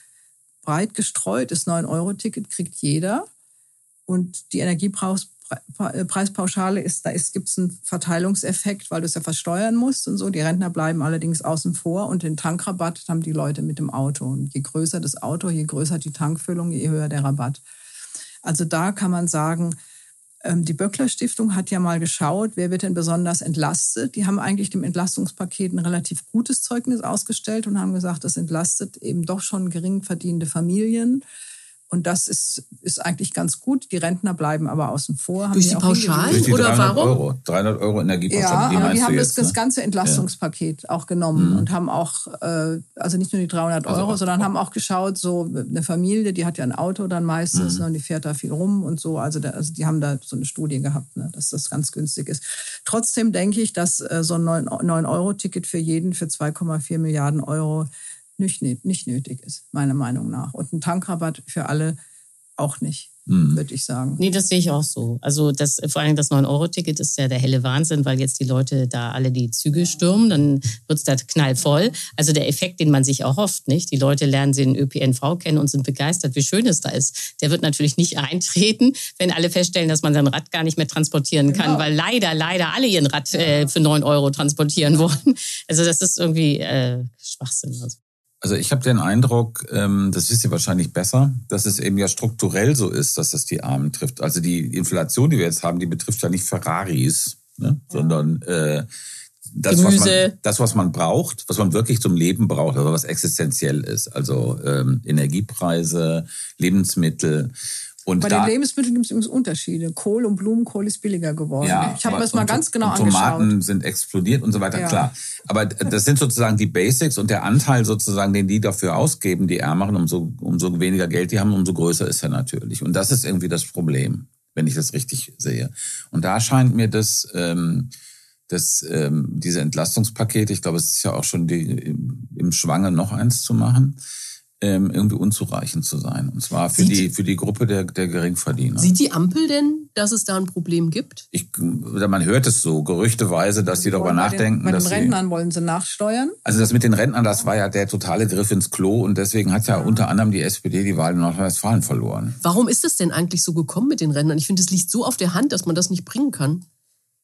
breit gestreut. Das 9-Euro-Ticket kriegt jeder. Und die Energiepreispauschale ist, da gibt es einen Verteilungseffekt, weil du es ja versteuern musst und so. Die Rentner bleiben allerdings außen vor und den Tankrabatt haben die Leute mit dem Auto. Und je größer das Auto, je größer die Tankfüllung, je höher der Rabatt. Also da kann man sagen, die Böckler Stiftung hat ja mal geschaut, wer wird denn besonders entlastet. Die haben eigentlich dem Entlastungspaket ein relativ gutes Zeugnis ausgestellt und haben gesagt, das entlastet eben doch schon gering verdienende Familien. Und das ist, ist eigentlich ganz gut. Die Rentner bleiben aber außen vor. Durch die Pauschalen Durch die oder 300 warum? Euro, 300 Euro Energiepauschale. Ja, aber die haben jetzt, das, das ganze Entlastungspaket ja. auch genommen mhm. und haben auch, äh, also nicht nur die 300 also Euro, also, sondern haben auch geschaut, so eine Familie, die hat ja ein Auto dann meistens mhm. ne, und die fährt da viel rum und so. Also, da, also die haben da so eine Studie gehabt, ne, dass das ganz günstig ist. Trotzdem denke ich, dass äh, so ein 9-Euro-Ticket für jeden für 2,4 Milliarden Euro nicht, nicht nötig ist, meiner Meinung nach. Und ein Tankrabatt für alle auch nicht, mhm. würde ich sagen. Nee, das sehe ich auch so. Also das, vor allem das 9-Euro-Ticket ist ja der helle Wahnsinn, weil jetzt die Leute da alle die Züge stürmen, dann wird es da knallvoll. Also der Effekt, den man sich auch hofft, nicht? Die Leute lernen den ÖPNV kennen und sind begeistert, wie schön es da ist. Der wird natürlich nicht eintreten, wenn alle feststellen, dass man sein Rad gar nicht mehr transportieren kann, genau. weil leider, leider alle ihren Rad äh, für 9 Euro transportieren wollen. Also das ist irgendwie äh, Schwachsinn. Also. Also ich habe den Eindruck, ähm, das wisst ihr wahrscheinlich besser, dass es eben ja strukturell so ist, dass das die Armen trifft. Also die Inflation, die wir jetzt haben, die betrifft ja nicht Ferraris, ne? ja. sondern äh, das, was man, das, was man braucht, was man wirklich zum Leben braucht, also was existenziell ist. Also ähm, Energiepreise, Lebensmittel. Und Bei da, den Lebensmitteln gibt es übrigens Unterschiede. Kohl und Blumenkohl ist billiger geworden. Ja, ich habe das mal ganz genau Tomaten angeschaut. Tomaten sind explodiert und so weiter, ja. klar. Aber das sind sozusagen die Basics und der Anteil sozusagen, den die dafür ausgeben, die Ärmeren, umso, umso weniger Geld die haben, umso größer ist er natürlich. Und das ist irgendwie das Problem. wenn ich das richtig sehe. Und da scheint mir das, ähm, das ähm, diese Entlastungspakete, ich glaube, es ist ja auch schon die, im, im Schwange noch eins zu machen, ähm, irgendwie unzureichend zu sein. Und zwar für die für die Gruppe der der Geringverdiener. Sieht die Ampel denn, dass es da ein Problem gibt? Ich, man hört es so gerüchteweise, dass sie darüber nachdenken, Den, bei den dass sie, Rentnern wollen sie nachsteuern. also das mit den Rentnern, das war ja der totale Griff ins Klo und deswegen hat ja unter anderem die SPD die Wahl in Nordrhein-Westfalen verloren. Warum ist es denn eigentlich so gekommen mit den Rentnern? Ich finde, es liegt so auf der Hand, dass man das nicht bringen kann.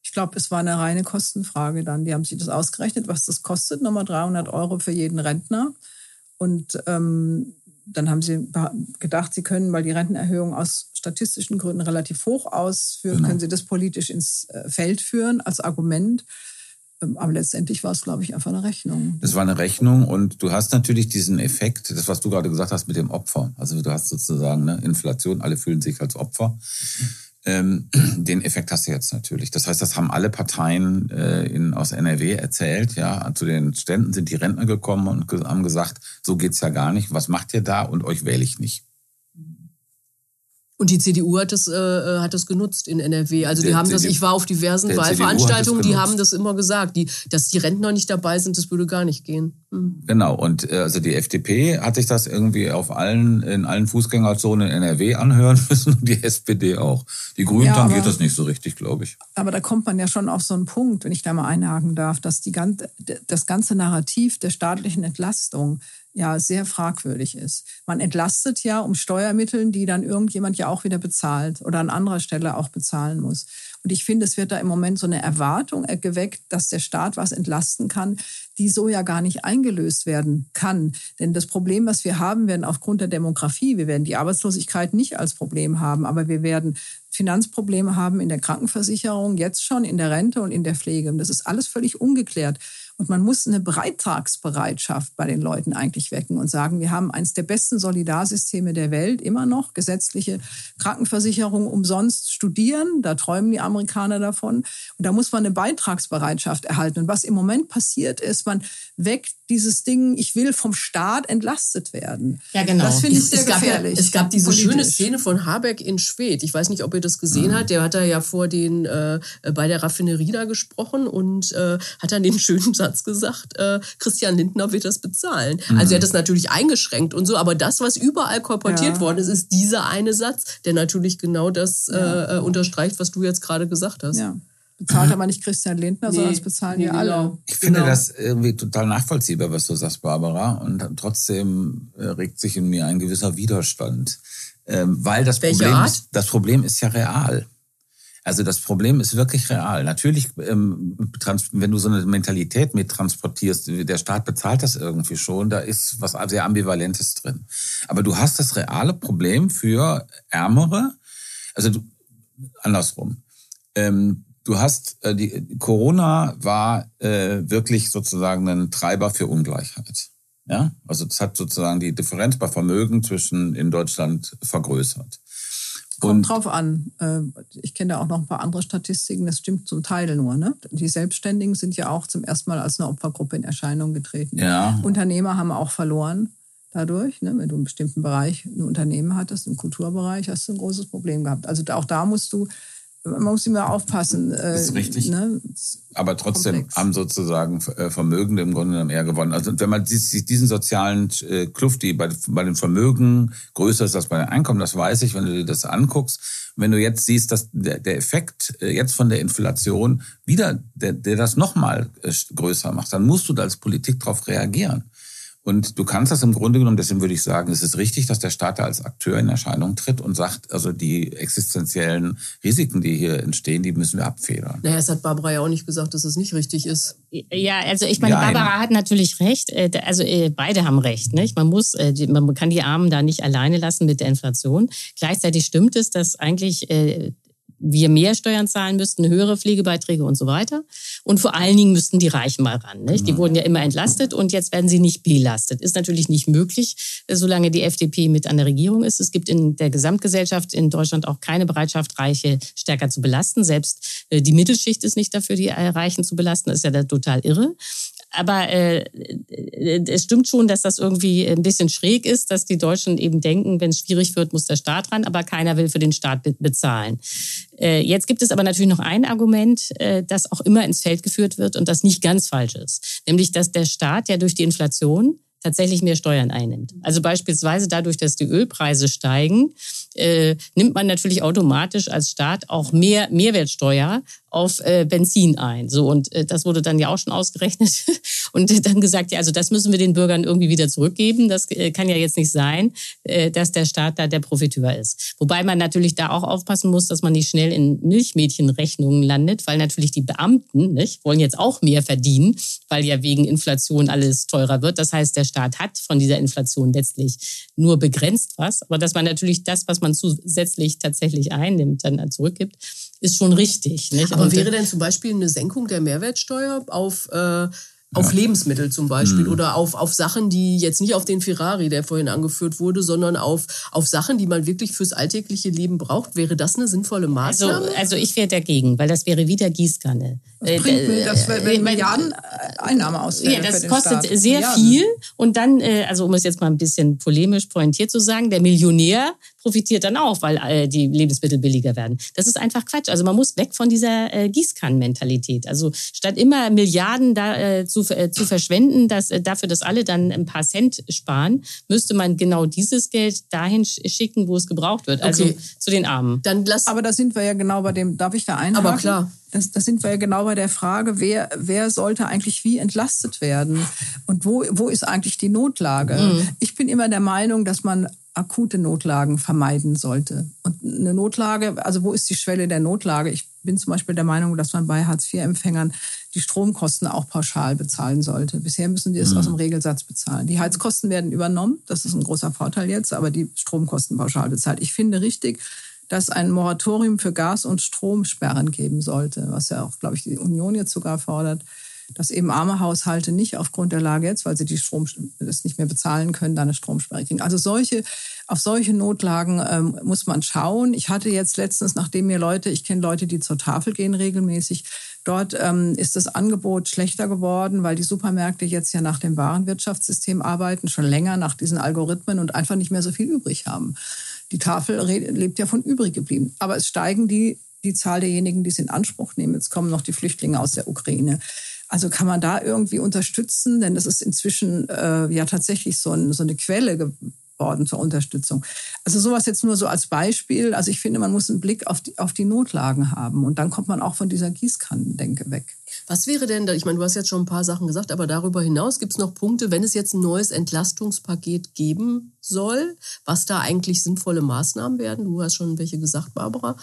Ich glaube, es war eine reine Kostenfrage dann. Die haben sich das ausgerechnet, was das kostet, nochmal 300 Euro für jeden Rentner. Und ähm, dann haben sie gedacht, sie können, weil die Rentenerhöhung aus statistischen Gründen relativ hoch ausführt, Genau. können sie das politisch ins äh, Feld führen als Argument. Ähm, Aber letztendlich war es, glaube ich, einfach eine Rechnung. Das war eine Rechnung und du hast natürlich diesen Effekt, das was du gerade gesagt hast mit dem Opfer. Also du hast sozusagen ne, Inflation, alle fühlen sich als Opfer. Ähm, den Effekt hast du jetzt natürlich. Das heißt, das haben alle Parteien äh, in, aus NRW erzählt. Ja, zu den Ständen sind die Rentner gekommen und haben gesagt, so geht's ja gar nicht. Was macht ihr da? Und euch wähle ich nicht. Und die CDU hat das, äh, äh, hat das genutzt in NRW. Also die Der haben das, CDU ich war auf diversen das Wahlveranstaltungen, die haben das immer gesagt. Die, dass die Rentner nicht dabei sind, das würde gar nicht gehen. Hm. Genau. Und äh, also die FDP hat sich das irgendwie auf allen in allen Fußgängerzonen in NRW anhören müssen und die SPD auch. Die Grünen Ja, tangiert das nicht so richtig, glaube ich. Aber da kommt man ja schon auf so einen Punkt, wenn ich da mal einhaken darf, dass die das ganze Narrativ der staatlichen Entlastung ja sehr fragwürdig ist. Man entlastet ja um Steuermitteln, die dann irgendjemand ja auch wieder bezahlt oder an anderer Stelle auch bezahlen muss. Und ich finde, es wird da im Moment so eine Erwartung geweckt, dass der Staat was entlasten kann, die so ja gar nicht eingelöst werden kann. Denn das Problem, was wir haben werden aufgrund der Demografie, wir werden die Arbeitslosigkeit nicht als Problem haben, aber wir werden Finanzprobleme haben in der Krankenversicherung, jetzt schon in der Rente und in der Pflege. Und das ist alles völlig ungeklärt. Und man muss eine Beitragsbereitschaft bei den Leuten eigentlich wecken und sagen, wir haben eines der besten Solidarsysteme der Welt, immer noch gesetzliche Krankenversicherung umsonst studieren. Da träumen die Amerikaner davon. Und da muss man eine Beitragsbereitschaft erhalten. Und was im Moment passiert ist, man weckt dieses Ding, ich will vom Staat entlastet werden. Ja, genau. Das finde ich sehr es, gab ja, gefährlich. es gab diese politisch. schöne Szene von Habeck in Schwedt. Ich weiß nicht, ob ihr das gesehen habt. Der hat da ja vor den äh, bei der Raffinerie da gesprochen und äh, hat dann den schönen Satz gesagt: äh, Christian Lindner wird das bezahlen. Also er hat das natürlich eingeschränkt und so. Aber das, was überall kolportiert Ja. worden ist, ist dieser eine Satz, der natürlich genau das äh, äh, unterstreicht, was du jetzt gerade gesagt hast. Ja. Bezahlt aber nicht Christian Lindner, sondern es bezahlen nee, wir alle. genau. Ich finde Genau. das irgendwie total nachvollziehbar, was du sagst, Barbara. Und trotzdem äh, regt sich in mir ein gewisser Widerstand. Ähm, weil das Welche Problem, Art? ist, das Problem ist ja real. Also das Problem ist wirklich real. Natürlich, ähm, wenn du so eine Mentalität mit transportierst, der Staat bezahlt das irgendwie schon, da ist was sehr Ambivalentes drin. Aber du hast das reale Problem für Ärmere, also du, andersrum. Ähm, du hast, äh, die Corona war äh, wirklich sozusagen ein Treiber für Ungleichheit. Ja, also das hat sozusagen die Differenz bei Vermögen zwischen in Deutschland vergrößert. Kommt drauf an. Äh, Ich kenne da auch noch ein paar andere Statistiken, das stimmt zum Teil nur. Ne? Die Selbstständigen sind ja auch zum ersten Mal als eine Opfergruppe in Erscheinung getreten. Ja. Unternehmer haben auch verloren dadurch. Ne? Wenn du im bestimmten Bereich ein Unternehmen hattest, im Kulturbereich, hast du ein großes Problem gehabt. Also auch da musst du, man muss immer aufpassen. äh, Das ist richtig. Ne? aber trotzdem Komplex. haben sozusagen äh, Vermögende im Grunde genommen eher gewonnen. Also wenn man sich diesen sozialen äh, Kluft, die bei, bei den Vermögen größer ist als bei den Einkommen, das weiß ich, wenn du dir das anguckst. Wenn du jetzt siehst, dass der, der Effekt äh, jetzt von der Inflation wieder, der, der das nochmal größer macht, dann musst du da als Politik darauf reagieren. Und du kannst das im Grunde genommen, deswegen würde ich sagen, es ist richtig, dass der Staat da als Akteur in Erscheinung tritt und sagt, also die existenziellen Risiken, die hier entstehen, die müssen wir abfedern. Naja, es hat Barbara ja auch nicht gesagt, dass es nicht richtig ist. Ja, also ich meine, Nein. Barbara hat natürlich recht. äh, Also äh, beide haben recht. Nicht? Man muss, äh, man kann die Armen da nicht alleine lassen mit der Inflation. Gleichzeitig stimmt es, dass eigentlich äh, wir mehr Steuern zahlen müssten, höhere Pflegebeiträge und so weiter. Und vor allen Dingen müssten die Reichen mal ran. Nicht? Die wurden ja immer entlastet und jetzt werden sie nicht belastet. Ist natürlich nicht möglich, äh, solange die FDP mit an der Regierung ist. Es gibt in der Gesamtgesellschaft in Deutschland auch keine Bereitschaft, Reiche stärker zu belasten. Selbst äh, die Mittelschicht ist nicht dafür, die Reichen zu belasten. Das ist ja da total irre. Aber äh, es stimmt schon, dass das irgendwie ein bisschen schräg ist, dass die Deutschen eben denken, wenn es schwierig wird, muss der Staat ran, aber keiner will für den Staat bezahlen. Äh, jetzt gibt es aber natürlich noch ein Argument, äh, das auch immer ins Feld geführt wird und das nicht ganz falsch ist, nämlich dass der Staat ja durch die Inflation tatsächlich mehr Steuern einnimmt. Also beispielsweise dadurch, dass die Ölpreise steigen, äh, nimmt man natürlich automatisch als Staat auch mehr Mehrwertsteuer auf äh, Benzin ein. So und äh, das wurde dann ja auch schon ausgerechnet und dann gesagt, ja, also das müssen wir den Bürgern irgendwie wieder zurückgeben. Das äh, kann ja jetzt nicht sein, äh, dass der Staat da der Profiteur ist. Wobei man natürlich da auch aufpassen muss, dass man nicht schnell in Milchmädchenrechnungen landet, weil natürlich die Beamten nicht, wollen jetzt auch mehr verdienen, weil ja wegen Inflation alles teurer wird. Das heißt, der Staat hat von dieser Inflation letztlich nur begrenzt was, aber dass man natürlich das, was man zusätzlich tatsächlich einnimmt, dann zurückgibt, ist schon richtig. Nicht? Aber Und wäre denn zum Beispiel eine Senkung der Mehrwertsteuer auf äh, auf ja. Lebensmittel zum Beispiel mhm. oder auf, auf Sachen, die jetzt nicht auf den Ferrari, der vorhin angeführt wurde, sondern auf, auf Sachen, die man wirklich fürs alltägliche Leben braucht. Wäre das eine sinnvolle also, Maßnahme? Also, also ich wäre dagegen, weil das wäre wieder Gießkanne. Das bringt äh, das wäre äh, Milliarden Einnahme aus. Ja, das kostet Staat. sehr Milliarden. viel. Und dann, äh, also um es jetzt mal ein bisschen polemisch pointiert zu sagen, der Millionär profitiert dann auch, weil äh, die Lebensmittel billiger werden. Das ist einfach Quatsch. Also man muss weg von dieser äh, Gießkannenmentalität. Also statt immer Milliarden da äh, zu, äh, zu verschwenden, dass, äh, dafür, dass alle dann ein paar Cent sparen, müsste man genau dieses Geld dahin schicken, wo es gebraucht wird. Also okay. zu den Armen. Dann lass Aber da sind wir ja genau bei dem, darf ich da einhaken? Aber klar. Das, das sind wir ja genau bei der Frage, wer, wer sollte eigentlich wie entlastet werden? Und wo, wo ist eigentlich die Notlage? Mhm. Ich bin immer der Meinung, dass man akute Notlagen vermeiden sollte. Und eine Notlage, also wo ist die Schwelle der Notlage? Ich bin zum Beispiel der Meinung, dass man bei Hartz-IV-Empfängern die Stromkosten auch pauschal bezahlen sollte. Bisher müssen die es mhm. aus dem Regelsatz bezahlen. Die Heizkosten werden übernommen, das ist ein großer Vorteil jetzt, aber die Stromkosten pauschal bezahlt. Ich finde richtig, dass ein Moratorium für Gas- und Stromsperren geben sollte, was ja auch, glaube ich, die Union jetzt sogar fordert dass eben arme Haushalte nicht aufgrund der Lage jetzt, weil sie die Strom das nicht mehr bezahlen können, da eine Stromsperre kriegen. Also solche, auf solche Notlagen ähm, muss man schauen. Ich hatte jetzt letztens, nachdem mir Leute, ich kenne Leute, die zur Tafel gehen regelmäßig, dort ähm, ist das Angebot schlechter geworden, weil die Supermärkte jetzt ja nach dem Warenwirtschaftssystem arbeiten, schon länger nach diesen Algorithmen und einfach nicht mehr so viel übrig haben. Die Tafel lebt ja von übrig geblieben. Aber es steigen die die Zahl derjenigen, die es in Anspruch nehmen. Jetzt kommen noch die Flüchtlinge aus der Ukraine. Also kann man da irgendwie unterstützen, denn das ist inzwischen äh, ja tatsächlich so, ein, so eine Quelle geworden zur Unterstützung. Also sowas jetzt nur so als Beispiel. Also ich finde, man muss einen Blick auf die, auf die Notlagen haben und dann kommt man auch von dieser Gießkannendenke weg. Was wäre denn da, ich meine, du hast jetzt schon ein paar Sachen gesagt, aber darüber hinaus gibt es noch Punkte, wenn es jetzt ein neues Entlastungspaket geben soll, was da eigentlich sinnvolle Maßnahmen werden? Du hast schon welche gesagt, Barbara.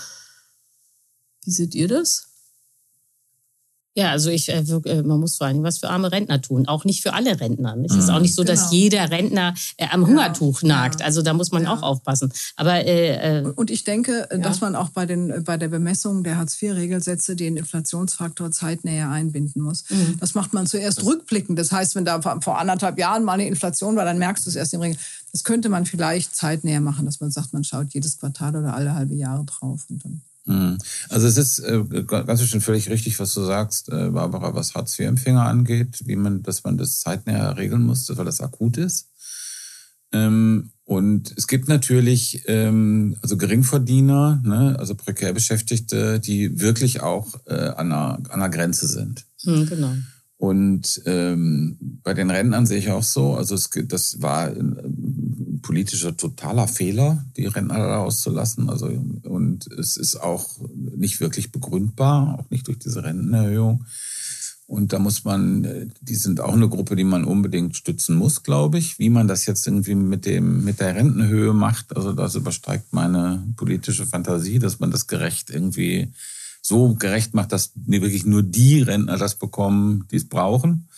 Wie seht ihr das? Ja, also ich, äh, äh, man muss vor allem was für arme Rentner tun, auch nicht für alle Rentner. Es ist auch nicht so, dass genau. jeder Rentner äh, am Hungertuch ja, nagt. Also da muss man ja. auch aufpassen. Aber äh, und ich denke, ja. dass man auch bei den bei der Bemessung der Hartz-IV-Regelsätze den Inflationsfaktor zeitnäher einbinden muss. Mhm. Das macht man zuerst rückblickend. Das heißt, wenn da vor anderthalb Jahren mal eine Inflation war, dann merkst du es erst im Regel. Das könnte man vielleicht zeitnäher machen, dass man sagt, man schaut jedes Quartal oder alle halbe Jahre drauf und dann Mhm. Also es ist äh, ganz bestimmt völlig richtig, was du sagst, äh, Barbara, was Hartz-IV-Empfänger angeht, wie man, dass man das zeitnah regeln muss, weil das akut ist. Ähm, und es gibt natürlich ähm, also Geringverdiener, ne, also prekär Beschäftigte, die wirklich auch äh, an, einer, an einer Grenze sind. Mhm, genau. Und ähm, bei den Rentnern sehe ich auch so, also es, das war ein politischer totaler Fehler, die Rentner auszulassen. Also und es ist auch nicht wirklich begründbar, auch nicht durch diese Rentenerhöhung. Und da muss man, die sind auch eine Gruppe, die man unbedingt stützen muss, glaube ich. Wie man das jetzt irgendwie mit dem, mit der Rentenhöhe macht, also das übersteigt meine politische Fantasie, dass man das gerecht irgendwie so gerecht macht, dass wirklich nur die Rentner das bekommen, die es brauchen.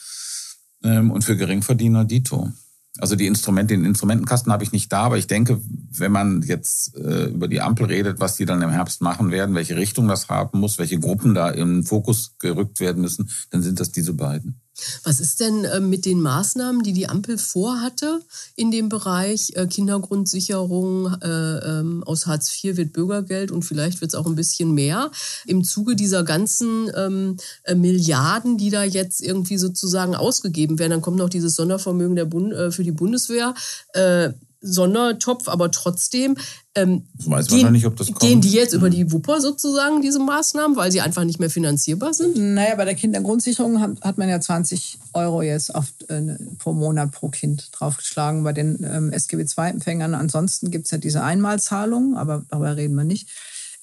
Ähm, und für Geringverdiener Dito. Also die Instrumente, den Instrumentenkasten habe ich nicht da, aber ich denke, wenn man jetzt äh, über die Ampel redet, was die dann im Herbst machen werden, welche Richtung das haben muss, welche Gruppen da im Fokus gerückt werden müssen, dann sind das diese beiden. Was ist denn äh, mit den Maßnahmen, die die Ampel vorhatte in dem Bereich äh, Kindergrundsicherung? Äh, ähm, aus Hartz IV wird Bürgergeld und vielleicht wird es auch ein bisschen mehr. Im Zuge dieser ganzen ähm, äh, Milliarden, die da jetzt irgendwie sozusagen ausgegeben werden, dann kommt noch dieses Sondervermögen der Bund, für die Bundeswehr. Sondertopf, aber trotzdem ähm, Weiß man gehen, nicht, ob das kommt. gehen die jetzt über die Wupper sozusagen, diese Maßnahmen, weil sie einfach nicht mehr finanzierbar sind? Naja, bei der Kindergrundsicherung hat, hat man ja 20 Euro jetzt auf, äh, pro Monat pro Kind draufgeschlagen bei den ähm, SGB-II-Empfängern. Ansonsten gibt es ja diese Einmalzahlung, aber darüber reden wir nicht.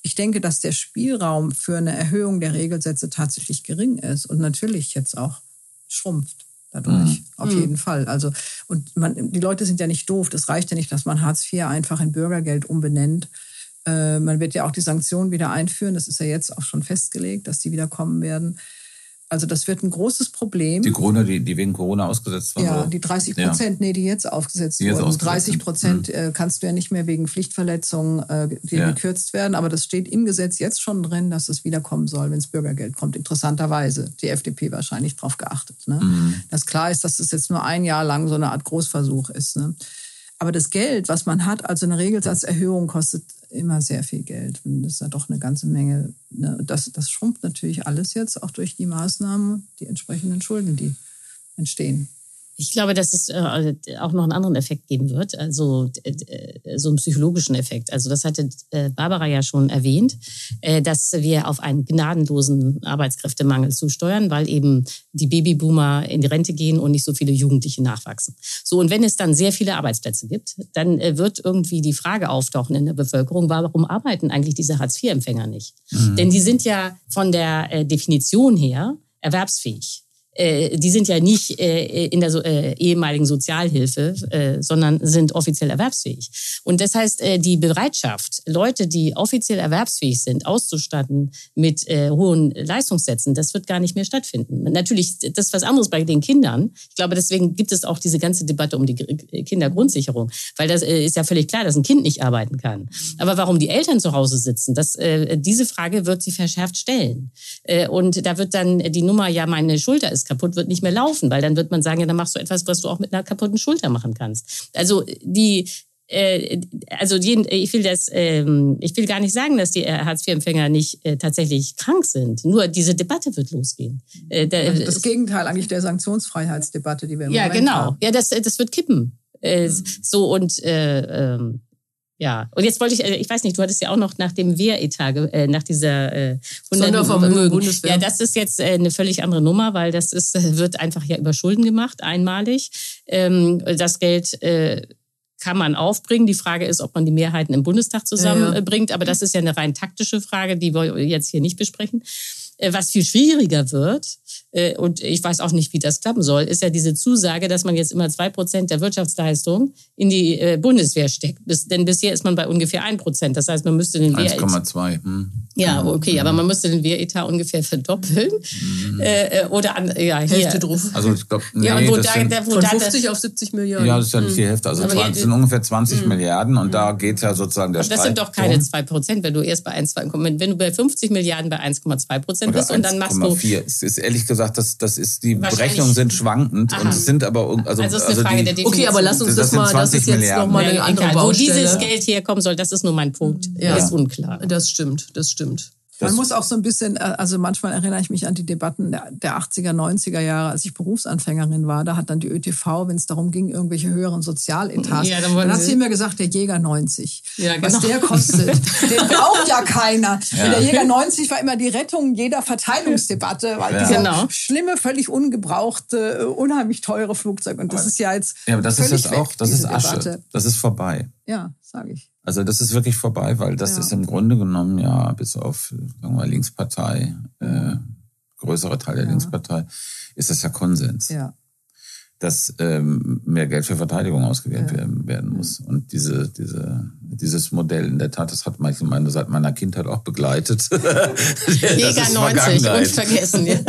Ich denke, dass der Spielraum für eine Erhöhung der Regelsätze tatsächlich gering ist und natürlich jetzt auch schrumpft dadurch. Mhm. Auf mhm. jeden Fall. Also, und man, die Leute sind ja nicht doof. Das reicht ja nicht, dass man Hartz IV einfach in Bürgergeld umbenennt. Äh, man wird ja auch die Sanktionen wieder einführen. Das ist ja jetzt auch schon festgelegt, dass die wieder kommen werden. Also das wird ein großes Problem. Die Corona, die, die wegen Corona ausgesetzt waren? Ja, die 30 Prozent, ja. nee, die jetzt aufgesetzt die jetzt wurden. 30 Prozent mhm. kannst du ja nicht mehr wegen Pflichtverletzungen äh, ja. gekürzt werden. Aber das steht im Gesetz jetzt schon drin, dass es wiederkommen soll, wenn es Bürgergeld kommt. Interessanterweise. Die FDP wahrscheinlich darauf geachtet. Ne? Mhm. Dass klar ist, dass das jetzt nur ein Jahr lang so eine Art Großversuch ist. Ne? Aber das Geld, was man hat, also eine Regelsatzerhöhung kostet immer sehr viel Geld. Und das ist ja doch eine ganze Menge. Ne? Das, das schrumpft natürlich alles jetzt, auch durch die Maßnahmen, die entsprechenden Schulden, die entstehen. Ich glaube, dass es äh, auch noch einen anderen Effekt geben wird, also äh, so einen psychologischen Effekt. Also das hatte äh, Barbara ja schon erwähnt, dass wir auf einen gnadenlosen Arbeitskräftemangel zusteuern, weil eben die Babyboomer in die Rente gehen und nicht so viele Jugendliche nachwachsen. So, und wenn es dann sehr viele Arbeitsplätze gibt, dann wird irgendwie die Frage auftauchen in der Bevölkerung, warum arbeiten eigentlich diese Hartz-IV-Empfänger nicht? Mhm. Denn die sind ja von der Definition her erwerbsfähig. Äh, die sind ja nicht äh, in der äh, ehemaligen Sozialhilfe, äh, sondern sind offiziell erwerbsfähig. Und das heißt, äh, die Bereitschaft, Leute, die offiziell erwerbsfähig sind, auszustatten mit äh, hohen Leistungssätzen, das wird gar nicht mehr stattfinden. Natürlich, das ist was anderes bei den Kindern. Ich glaube, deswegen gibt es auch diese ganze Debatte um die Kindergrundsicherung, weil das ist ja völlig klar, dass ein Kind nicht arbeiten kann. Aber warum die Eltern zu Hause sitzen, das, diese Frage wird sie verschärft stellen. und da wird dann die Nummer, ja, meine Schulter ist kaputt, wird nicht mehr laufen, weil dann wird man sagen, ja, dann machst du etwas, was du auch mit einer kaputten Schulter machen kannst. Also die äh, also ich will das, ähm, ich will gar nicht sagen, dass die äh, Hartz-IV-Empfänger nicht äh, tatsächlich krank sind. Nur diese Debatte wird losgehen. Also das Gegenteil eigentlich der Sanktionsfreiheitsdebatte, die wir im ja, Moment genau. haben. Ja, genau. Ja, das, das wird kippen. Mhm. So und äh, ähm, ja, und jetzt wollte ich, äh, ich weiß nicht, du hattest ja auch noch nach dem Wehretat, äh, nach dieser äh, Sondervermögen Bundeswehr. Ja, das ist jetzt äh, eine völlig andere Nummer, weil das ist, wird einfach ja über Schulden gemacht, einmalig. Ähm, das Geld äh, kann man aufbringen. Die Frage ist, ob man die Mehrheiten im Bundestag zusammenbringt. Ja, ja. Aber das ist ja eine rein taktische Frage, die wir jetzt hier nicht besprechen. Äh, was viel schwieriger wird, äh, und ich weiß auch nicht, wie das klappen soll, ist ja diese Zusage, dass man jetzt immer zwei Prozent der Wirtschaftsleistung in die äh, Bundeswehr steckt. denn bisher ist man bei ungefähr ein Prozent. Das heißt, man müsste den Wehretat... 1,2. Hm. Ja, okay, aber man müsste den Wehretat ungefähr verdoppeln. Mhm. oder an, ja, hier. Hälfte drauf. Also ich glaube, nee, ja, und wo da, sind, da, wo von 50 da, auf 70 Milliarden. Ja, das ist ja nicht die Hälfte. Also es sind ungefähr 20 mhm. Milliarden und da geht ja sozusagen der aber Das sind doch keine zwei Prozent, wenn du erst bei 1, 2, wenn du bei 50 Milliarden bei 1,2 Prozent bist und dann machst du. 4. Es ist ehrlich gesagt, das, das ist, die Berechnungen sind schwankend Aha. und es sind aber, also, also, ist eine also Frage die, der Definition. Okay, aber lass uns das, das mal, das ist jetzt nochmal eine andere Baustelle. Wo dieses Geld herkommen soll, das ist nur mein Punkt. Ja. Ist unklar. Das stimmt, das stimmt. Man muss auch so ein bisschen, äh, also manchmal erinnere ich mich an die Debatten der, 80er, 90er Jahre, als ich Berufsanfängerin war. Da hat dann die ÖTV, wenn es darum ging, irgendwelche höheren Sozialetats, ja, dann, dann hat sie immer gesagt, der Jäger 90. Ja, genau. Was der kostet, den braucht ja keiner. Ja. Der Jäger 90 war immer die Rettung jeder Verteilungsdebatte, weil ja. dieser genau. schlimme, völlig ungebrauchte, unheimlich teure Flugzeug. Und das ist ja jetzt. Ja, aber das ist jetzt auch, das ist Asche. Debatte. Das ist vorbei. Ja, sage ich. Also das ist wirklich vorbei, weil das ja. ist im Grunde genommen ja bis auf sagen wir, Linkspartei, äh, größere Teil der ja. Linkspartei, ist das ja Konsens. Ja. Dass ähm, mehr Geld für Verteidigung ausgewählt ja. werden, werden muss. Und diese, diese, dieses Modell, in der Tat, das hat mich meine, seit meiner Kindheit auch begleitet. Jäger 90, unvergessen. Ja.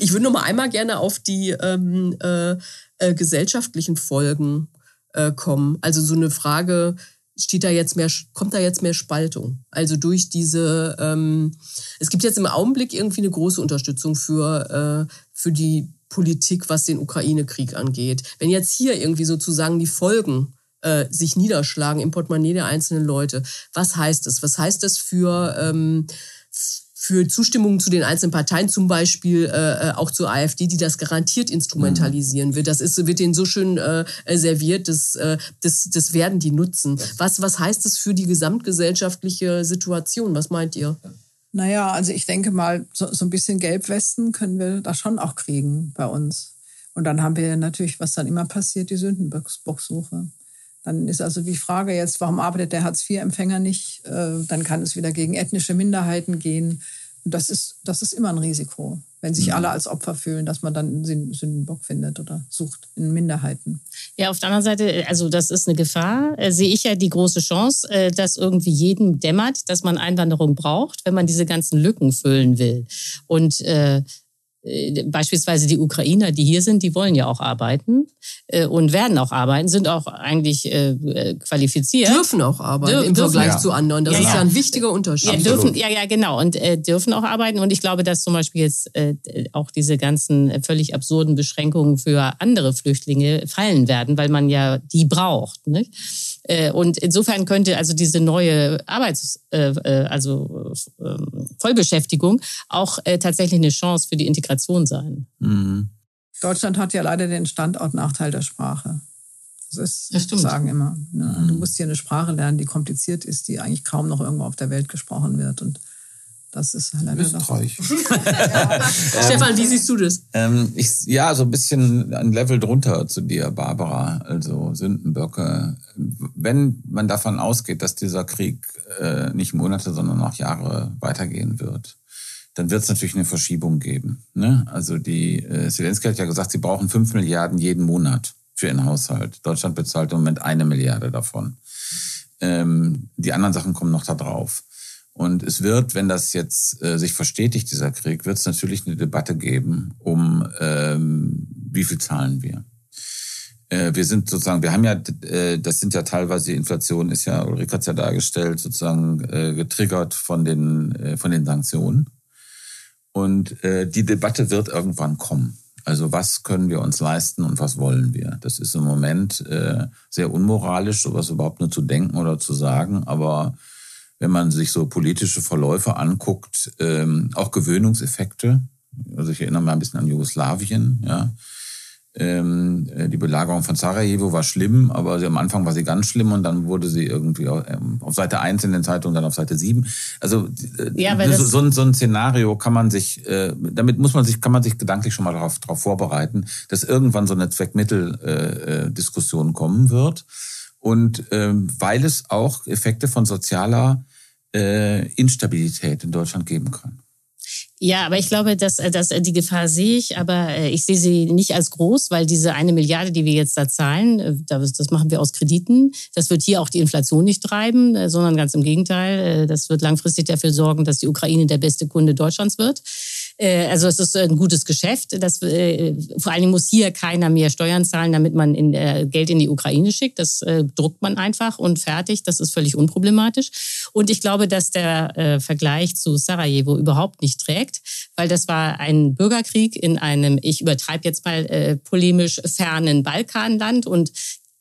ich würde noch mal einmal gerne auf die ähm, äh, äh, gesellschaftlichen Folgen äh, kommen. Also so eine Frage, steht da jetzt mehr, kommt da jetzt mehr Spaltung. Also durch diese, ähm, es gibt jetzt im Augenblick irgendwie eine große Unterstützung für, äh, für die Politik, was den Ukraine-Krieg angeht. Wenn jetzt hier irgendwie sozusagen die Folgen äh, sich niederschlagen im Portemonnaie der einzelnen Leute, was heißt das? Was heißt das für ähm, für Zustimmung zu den einzelnen Parteien, zum Beispiel äh, äh auch zur AfD, die das garantiert instrumentalisieren wird. Das ist, wird denen so schön äh, serviert, das, äh, das, das werden die nutzen. Was, was heißt das für die gesamtgesellschaftliche Situation? Was meint ihr? Naja, also ich denke mal, so, so ein bisschen Gelbwesten können wir da schon auch kriegen bei uns. Und dann haben wir natürlich, was dann immer passiert, die Sündenbocksuche. Dann ist also die Frage jetzt, warum arbeitet der Hartz-IV-Empfänger nicht? Äh, dann kann es wieder gegen ethnische Minderheiten gehen. Das ist, das ist immer ein Risiko, wenn sich mhm. alle als Opfer fühlen, dass man dann einen Sündenbock findet oder sucht in Minderheiten. Ja, auf der anderen Seite, also das ist eine Gefahr, äh, sehe ich ja die große Chance, äh, dass irgendwie jedem dämmert, dass man Einwanderung braucht, wenn man diese ganzen Lücken füllen will. Und äh, äh, beispielsweise die Ukrainer, die hier sind, die wollen ja auch arbeiten äh, und werden auch arbeiten, sind auch eigentlich äh, qualifiziert. Dürfen auch arbeiten Dür im dürfen, Vergleich ja. zu anderen. Das ja, ist ja ein wichtiger Unterschied. Ja, dürfen, ja, ja, genau. Und äh, dürfen auch arbeiten. Und ich glaube, dass zum Beispiel jetzt äh, auch diese ganzen völlig absurden Beschränkungen für andere Flüchtlinge fallen werden, weil man ja die braucht. Nicht? Äh, und insofern könnte also diese neue Arbeits-, äh, äh, also ähm, Vollbeschäftigung auch tatsächlich eine Chance für die Integration sein. Mhm. Deutschland hat ja leider den Standortnachteil der Sprache. Das ist, das stimmt. sagen immer. Ne? Du musst hier eine Sprache lernen, die kompliziert ist, die eigentlich kaum noch irgendwo auf der Welt gesprochen wird. Und das ist leider Österreich. Stefan, wie siehst du das? Ähm, ich, ja, so ein bisschen ein Level drunter zu dir, Barbara. Also Sündenböcke. Wenn man davon ausgeht, dass dieser Krieg äh, nicht Monate, sondern auch Jahre weitergehen wird, dann wird es natürlich eine Verschiebung geben. Ne? Also die äh, Zelensky hat ja gesagt, sie brauchen fünf Milliarden jeden Monat für ihren Haushalt. Deutschland bezahlt im Moment eine Milliarde davon. Ähm, die anderen Sachen kommen noch da drauf. Und es wird, wenn das jetzt äh, sich verstetigt, dieser Krieg, wird es natürlich eine Debatte geben, um ähm, wie viel zahlen wir. Äh, wir sind sozusagen, wir haben ja, äh, das sind ja teilweise, die Inflation ist ja, Ulrike hat ja dargestellt, sozusagen äh, getriggert von den, äh, von den Sanktionen. Und äh, die Debatte wird irgendwann kommen. Also was können wir uns leisten und was wollen wir? Das ist im Moment äh, sehr unmoralisch, sowas überhaupt nur zu denken oder zu sagen, aber wenn man sich so politische Verläufe anguckt, ähm, auch Gewöhnungseffekte. Also ich erinnere mal ein bisschen an Jugoslawien, ja. Ähm, äh, die Belagerung von Sarajevo war schlimm, aber sie, am Anfang war sie ganz schlimm und dann wurde sie irgendwie ähm, auf Seite 1 in den Zeitungen, dann auf Seite 7. Also äh, ja, so, so, ein, so ein Szenario kann man sich, äh, damit muss man sich, kann man sich gedanklich schon mal darauf, darauf vorbereiten, dass irgendwann so eine Zweckmitteldiskussion äh, kommen wird. Und ähm, weil es auch Effekte von sozialer äh, Instabilität in Deutschland geben kann. Ja, aber ich glaube, dass, äh, dass äh, die Gefahr sehe ich, aber äh, ich sehe sie nicht als groß, weil diese eine Milliarde, die wir jetzt da zahlen, das machen wir aus Krediten. Das wird hier auch die Inflation nicht treiben, sondern ganz im Gegenteil. Das wird langfristig dafür sorgen, dass die Ukraine der beste Kunde Deutschlands wird. Äh, also es ist ein gutes Geschäft. Das, äh, vor allen Dingen muss hier keiner mehr Steuern zahlen, damit man in, äh, Geld in die Ukraine schickt. Das druckt man einfach und fertig. Das ist völlig unproblematisch. Und ich glaube, dass der Vergleich zu Sarajevo überhaupt nicht trägt, weil das war ein Bürgerkrieg in einem, ich übertreibe jetzt mal polemisch, fernen Balkanland. Und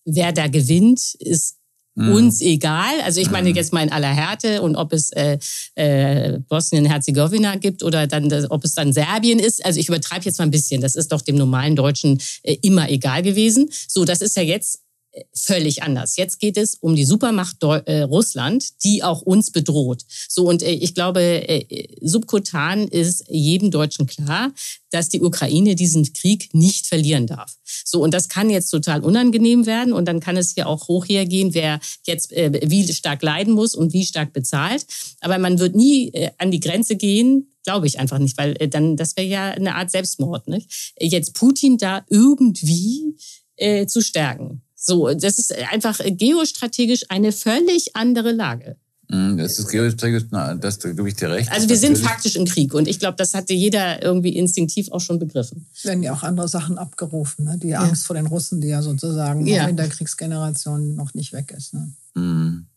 wer da gewinnt, ist Mhm. uns egal. Also ich meine mhm. jetzt mal in aller Härte und ob es äh, äh, Bosnien-Herzegowina gibt oder dann, ob es dann Serbien ist. Also ich übertreibe jetzt mal ein bisschen. Das ist doch dem normalen Deutschen äh, immer egal gewesen. So, das ist ja jetzt völlig anders. Jetzt geht es um die Supermacht äh, Russland, die auch uns bedroht. So und äh, ich glaube, äh, subkutan ist jedem Deutschen klar, dass die Ukraine diesen Krieg nicht verlieren darf. So und das kann jetzt total unangenehm werden und dann kann es hier auch hoch hergehen, wer jetzt wie stark leiden muss und wie stark bezahlt. Aber man wird nie an die Grenze gehen, glaube ich einfach nicht, weil dann das wäre ja eine Art Selbstmord. Nicht? Jetzt Putin da irgendwie äh, zu stärken. So, das ist einfach geostrategisch eine völlig andere Lage. Mhm, das ist geostrategisch, das gebe ich dir recht. Also wir sind faktisch im Krieg und ich glaube, das hatte jeder irgendwie instinktiv auch schon begriffen. Es werden ja auch andere Sachen abgerufen, ne? die ja. Angst vor den Russen, die ja sozusagen ja. in der Kriegsgeneration noch nicht weg ist. Ne? Mhm.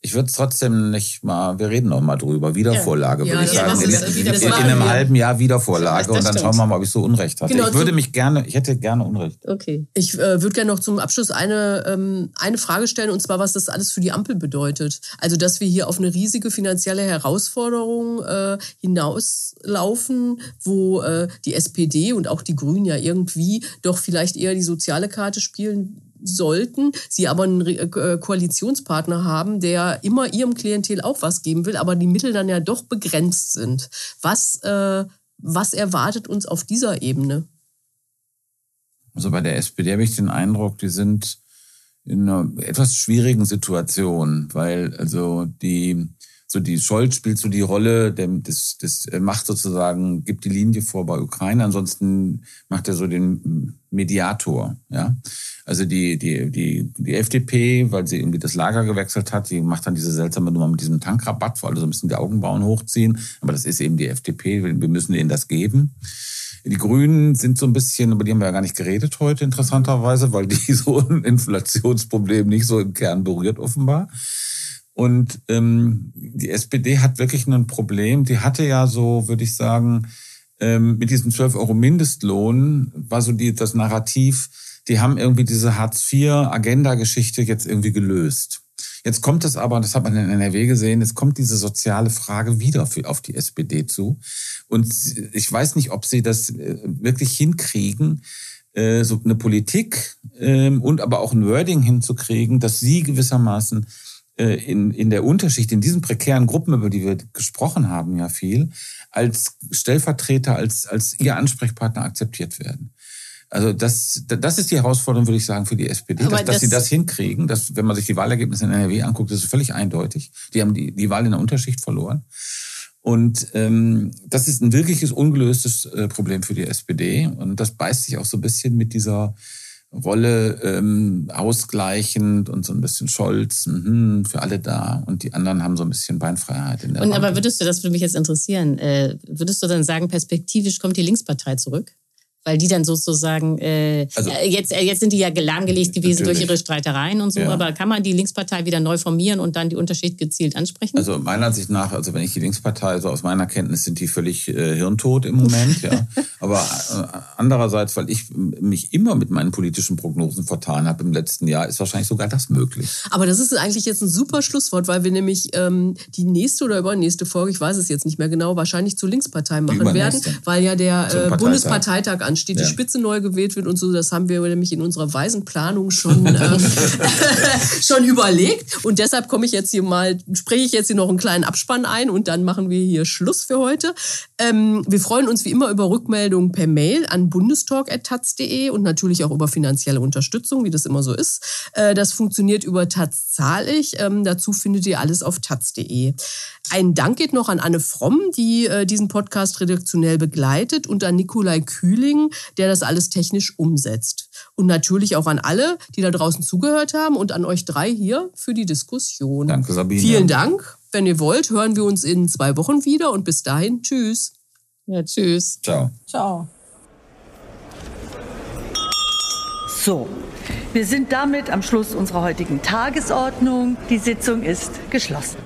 Ich würde es trotzdem nicht mal, wir reden noch mal drüber, Wiedervorlage, Ja, würde ich das sagen. In, in, in, machen einem halben Jahr Wiedervorlage und dann stimmt. schauen wir mal, ob ich so Unrecht hatte. Genau, ich würde mich gerne, ich hätte gerne Unrecht. Okay. Ich äh, würde gerne noch zum Abschluss eine, ähm, eine Frage stellen, und zwar, was das alles für die Ampel bedeutet. Also, dass wir hier auf eine riesige finanzielle Herausforderung äh, hinauslaufen, wo äh, die SPD und auch die Grünen ja irgendwie doch vielleicht eher die soziale Karte spielen sollten, sie aber einen Re- äh, Koalitionspartner haben, der immer ihrem Klientel auch was geben will, aber die Mittel dann ja doch begrenzt sind. Was, äh, was erwartet uns auf dieser Ebene? Also bei der SPD habe ich den Eindruck, die sind in einer etwas schwierigen Situation, weil also die so die Scholz spielt so die Rolle, der, das, das macht sozusagen, gibt die Linie vor bei Ukraine, ansonsten macht er so den Mediator, ja. Also die, die, die, die FDP, weil sie irgendwie das Lager gewechselt hat, die macht dann diese seltsame Nummer mit diesem Tankrabatt, wo alle so ein bisschen die Augenbrauen hochziehen. Aber das ist eben die FDP, wir müssen ihnen das geben. Die Grünen sind so ein bisschen, über die haben wir ja gar nicht geredet heute, interessanterweise, weil die so ein Inflationsproblem nicht so im Kern berührt, offenbar. Und ähm, die SPD hat wirklich ein Problem. Die hatte ja so, würde ich sagen, ähm, mit diesem 12 Euro Mindestlohn war so die, das Narrativ, die haben irgendwie diese Hartz-IV-Agenda-Geschichte jetzt irgendwie gelöst. Jetzt kommt es aber, das hat man in NRW gesehen, jetzt kommt diese soziale Frage wieder auf die SPD zu. Und ich weiß nicht, ob sie das äh, wirklich hinkriegen, äh, so eine Politik ähm, und aber auch ein Wording hinzukriegen, dass sie gewissermaßen in, in der Unterschicht, in diesen prekären Gruppen, über die wir gesprochen haben, ja viel, als Stellvertreter, als, als ihr Ansprechpartner akzeptiert werden. Also das, das ist die Herausforderung, würde ich sagen, für die SPD, dass, dass das- sie das hinkriegen. Dass, wenn man sich die Wahlergebnisse in NRW anguckt, ist es völlig eindeutig. Die haben die, die Wahl in der Unterschicht verloren. Und ähm, das ist ein wirkliches ungelöstes äh, Problem für die SPD. Und das beißt sich auch so ein bisschen mit dieser Rolle ähm, ausgleichend und so ein bisschen Scholz, mhm, für alle da. Und die anderen haben so ein bisschen Beinfreiheit in der Und aber würdest du, das würde mich jetzt interessieren, äh, würdest du dann sagen, perspektivisch kommt die Linkspartei zurück? Weil die dann sozusagen, äh, Also- äh, jetzt, äh, jetzt sind die ja lahmgelegt gewesen Natürlich. durch ihre Streitereien und so, Ja. aber kann man die Linkspartei wieder neu formieren und dann die Unterschied gezielt ansprechen? Also meiner Ansicht nach, also wenn ich die Linkspartei, so aus meiner Kenntnis sind die völlig äh, hirntot im Moment, ja. Aber äh, andererseits, weil ich mich immer mit meinen politischen Prognosen vertan habe im letzten Jahr, ist wahrscheinlich sogar das möglich. Aber das ist eigentlich jetzt ein super Schlusswort, weil wir nämlich ähm, die nächste oder übernächste Folge, ich weiß es jetzt nicht mehr genau, wahrscheinlich zur Linkspartei machen werden, weil ja der äh, Parteitag. Bundesparteitag ansteht, Ja. die Spitze neu gewählt wird und so. Das haben wir nämlich in unserer weisen Planung schon, äh, schon überlegt. Und deshalb komme ich jetzt hier mal, spreche ich jetzt hier noch einen kleinen Abspann ein und dann machen wir hier Schluss für heute. Ähm, wir freuen uns wie immer über Rückmeldungen per Mail an bundestalk.taz.de und natürlich auch über finanzielle Unterstützung, wie das immer so ist. Äh, das funktioniert über Taz zahlig. Ähm, dazu findet ihr alles auf taz.de. Ein Dank geht noch an Anne Fromm, die äh, diesen Podcast redaktionell begleitet und an Nikolai Kühling, der das alles technisch umsetzt. Und natürlich auch an alle, die da draußen zugehört haben und an euch drei hier für die Diskussion. Danke, Sabine. Vielen Dank. Wenn ihr wollt, hören wir uns in zwei Wochen wieder und bis dahin, tschüss. ja, tschüss. Ciao. Ciao. So, wir sind damit am Schluss unserer heutigen Tagesordnung. Die Sitzung ist geschlossen.